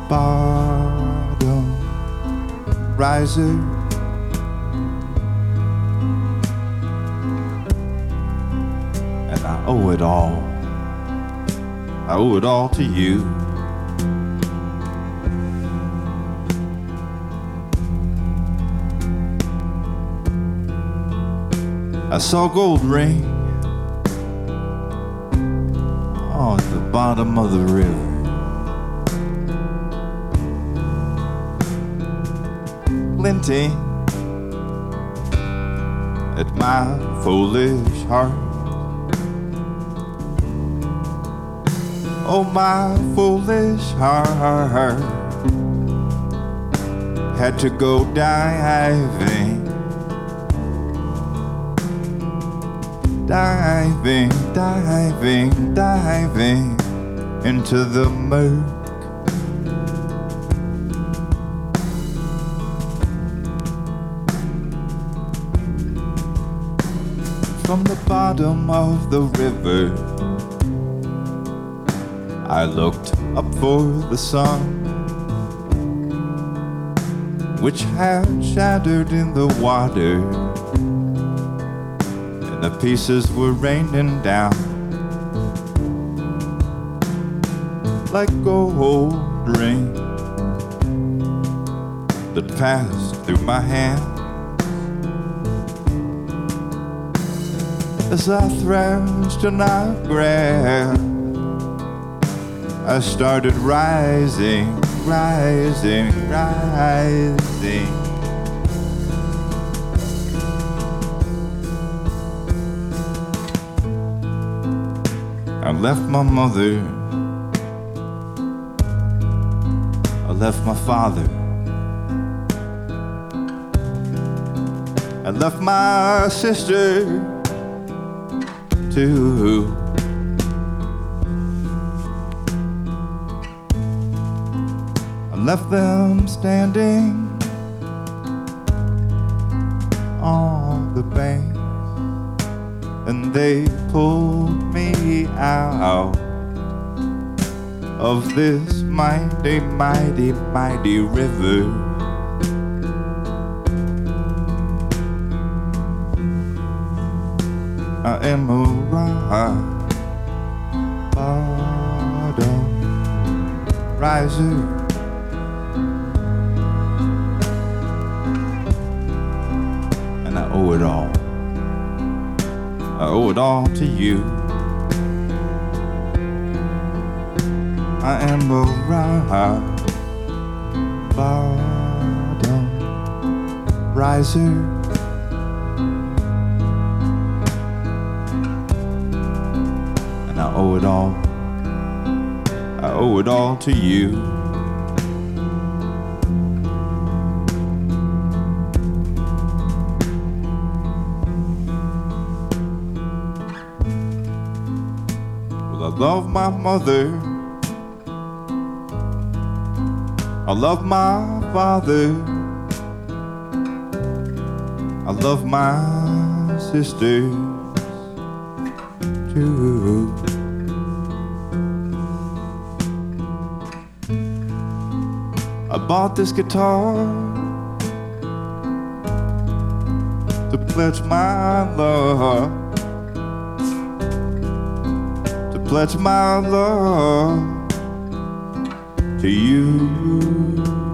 Speaker 18: Bottom riser. And I owe it all, I owe it all to you. I saw gold ring at the bottom of the river. Glinting at my foolish heart. Oh, my foolish heart had to go diving. diving, diving, diving into the murk. From the bottom of the river, I looked up for the sun, which had shattered in the water and the pieces were raining down like gold rain that passed through my hand as I thrashed and I grabbed. I started rising, rising, rising. I left my mother. I left my father. I left my sister I left them standing on the bank and they pulled me out of this mighty, mighty, mighty river. I am a riser. And I owe it all. I owe it all to you. I am a rock bottom riser. And I owe it all. Owe it all to you. Well, I love my mother. I love my father. I love my sisters too. Bought this guitar to pledge my love, to pledge my love to you.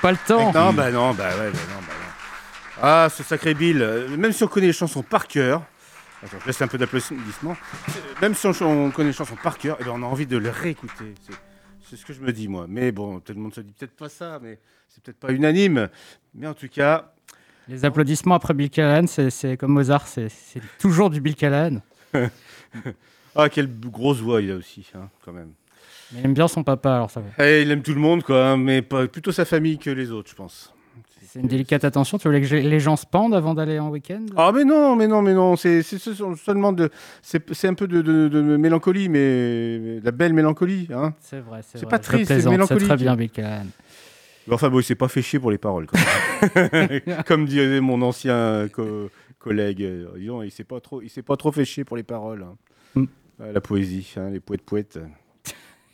Speaker 2: Pas le temps.
Speaker 1: Non, bah non, bah ouais, bah non, bah non. Ah, ce sacré Bill. Même si on connaît les chansons par cœur, attends, je laisse un peu d'applaudissements. Même si on, on connaît les chansons par cœur, eh ben, on a envie de les réécouter. C'est- ce que je me dis, moi. Mais bon, tout le monde se dit peut-être pas ça, mais c'est peut-être pas unanime. Mais en tout cas,
Speaker 2: Les applaudissements après Bill Callahan, c'est comme Mozart, c'est c'est toujours du Bill Callahan. [laughs]
Speaker 1: ah, quelle grosse voix il a aussi, hein, quand même.
Speaker 2: Mais il aime bien son papa, alors ça va.
Speaker 1: Eh, il aime tout le monde, quoi, hein, mais pas, plutôt sa famille que les autres, je pense.
Speaker 2: C'est une délicate attention. Tu voulais que les gens se pendent avant d'aller en week-end?
Speaker 1: Ah mais non, mais non, mais non, c'est c'est seulement de, c'est c'est un peu de, de- de mélancolie, mais la belle mélancolie, hein.
Speaker 2: C'est vrai, c'est
Speaker 1: C'est
Speaker 2: vrai.
Speaker 1: pas
Speaker 2: Je
Speaker 1: triste, c'est mélancolique.
Speaker 2: C'est très bien.
Speaker 1: Mais Enfin bon, il s'est pas fait chier pour les paroles, [laughs] comme dirait mon ancien co- collègue, disons, il s'est pas trop, il s'est pas trop fait chier pour les paroles. hein.
Speaker 2: Mm.
Speaker 1: Euh, La poésie, hein, les poètes poètes.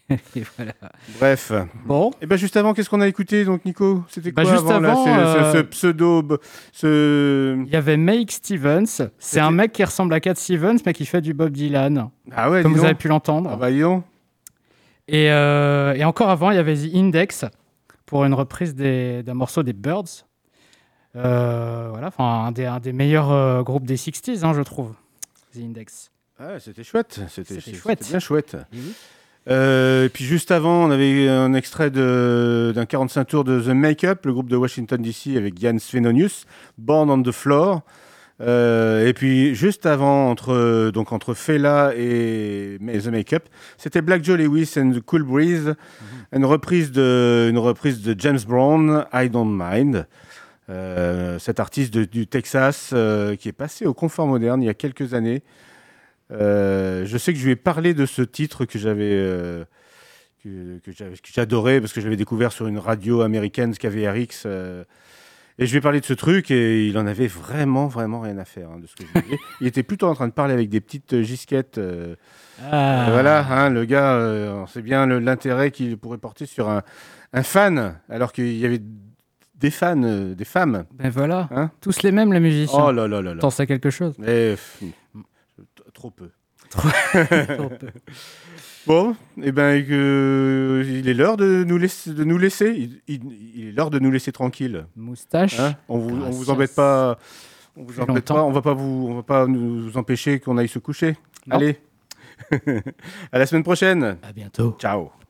Speaker 1: [laughs]
Speaker 2: Voilà.
Speaker 1: Bref.
Speaker 2: Bon.
Speaker 1: Et ben juste avant, qu'est-ce qu'on a écouté donc Nico? C'était
Speaker 2: Bah,
Speaker 1: quoi
Speaker 2: juste
Speaker 1: avant,
Speaker 2: euh,
Speaker 1: ce, ce pseudo, ce.
Speaker 2: Il y avait Make Stevens. C'est un mec qui ressemble à Cat Stevens, mais qui fait du Bob Dylan.
Speaker 1: Ah ouais,
Speaker 2: Comme vous
Speaker 1: donc.
Speaker 2: avez pu l'entendre.
Speaker 1: Ah bah dis donc.
Speaker 2: Et, euh, et encore avant, il y avait The Index pour une reprise d'un morceau des Birds. Euh, voilà, enfin un des, un des meilleurs euh, groupes des 60s, hein, je trouve. The Index.
Speaker 1: Ah, c'était chouette. C'était
Speaker 2: chouette.
Speaker 1: bien chouette.
Speaker 2: Oui.
Speaker 1: Euh, et puis juste avant, on avait un extrait d'un 45 tours de The Make-up, le groupe de Washington DC avec Jan Svenonius, Born on the Floor. Euh, et puis juste avant, entre, donc entre Fela et The Make-up, c'était Black Joe Lewis and the Cool Breeze, une, reprise de, une reprise de James Brown, I Don't Mind. Euh, cet artiste de- du Texas qui est passé au confort moderne il y a quelques années. Euh, je sais que je lui ai parlé de ce titre que j'avais euh, que, que j'avais- que j'adorais parce que j'avais découvert sur une radio américaine KVRX euh, et je lui ai parlé de ce truc et il en avait vraiment vraiment rien à faire hein, de ce que je lui disais. il était plutôt en train de parler avec des petites euh, gisquettes
Speaker 2: Ah.
Speaker 1: voilà hein, le gars on sait bien l'intérêt qu'il pourrait porter sur un, un fan alors qu'il y avait des fans euh, des femmes
Speaker 2: Ben voilà,
Speaker 1: Hein
Speaker 2: tous les mêmes les musiciens.
Speaker 1: Oh là là là là.
Speaker 2: T'en sais quelque chose
Speaker 1: Mais, pff, t- trop peu.
Speaker 2: Trop [laughs] peu.
Speaker 1: Bon, et ben que- il est l'heure de nous laisser. De nous laisser. Il, il- il est l'heure de nous laisser tranquille.
Speaker 2: Moustache.
Speaker 1: Hein on vous, on vous embête pas. On vous embête pas. On va pas vous, on va pas nous empêcher qu'on aille se coucher.
Speaker 2: Non.
Speaker 1: Allez. [laughs] à la semaine prochaine.
Speaker 2: À bientôt.
Speaker 1: Ciao.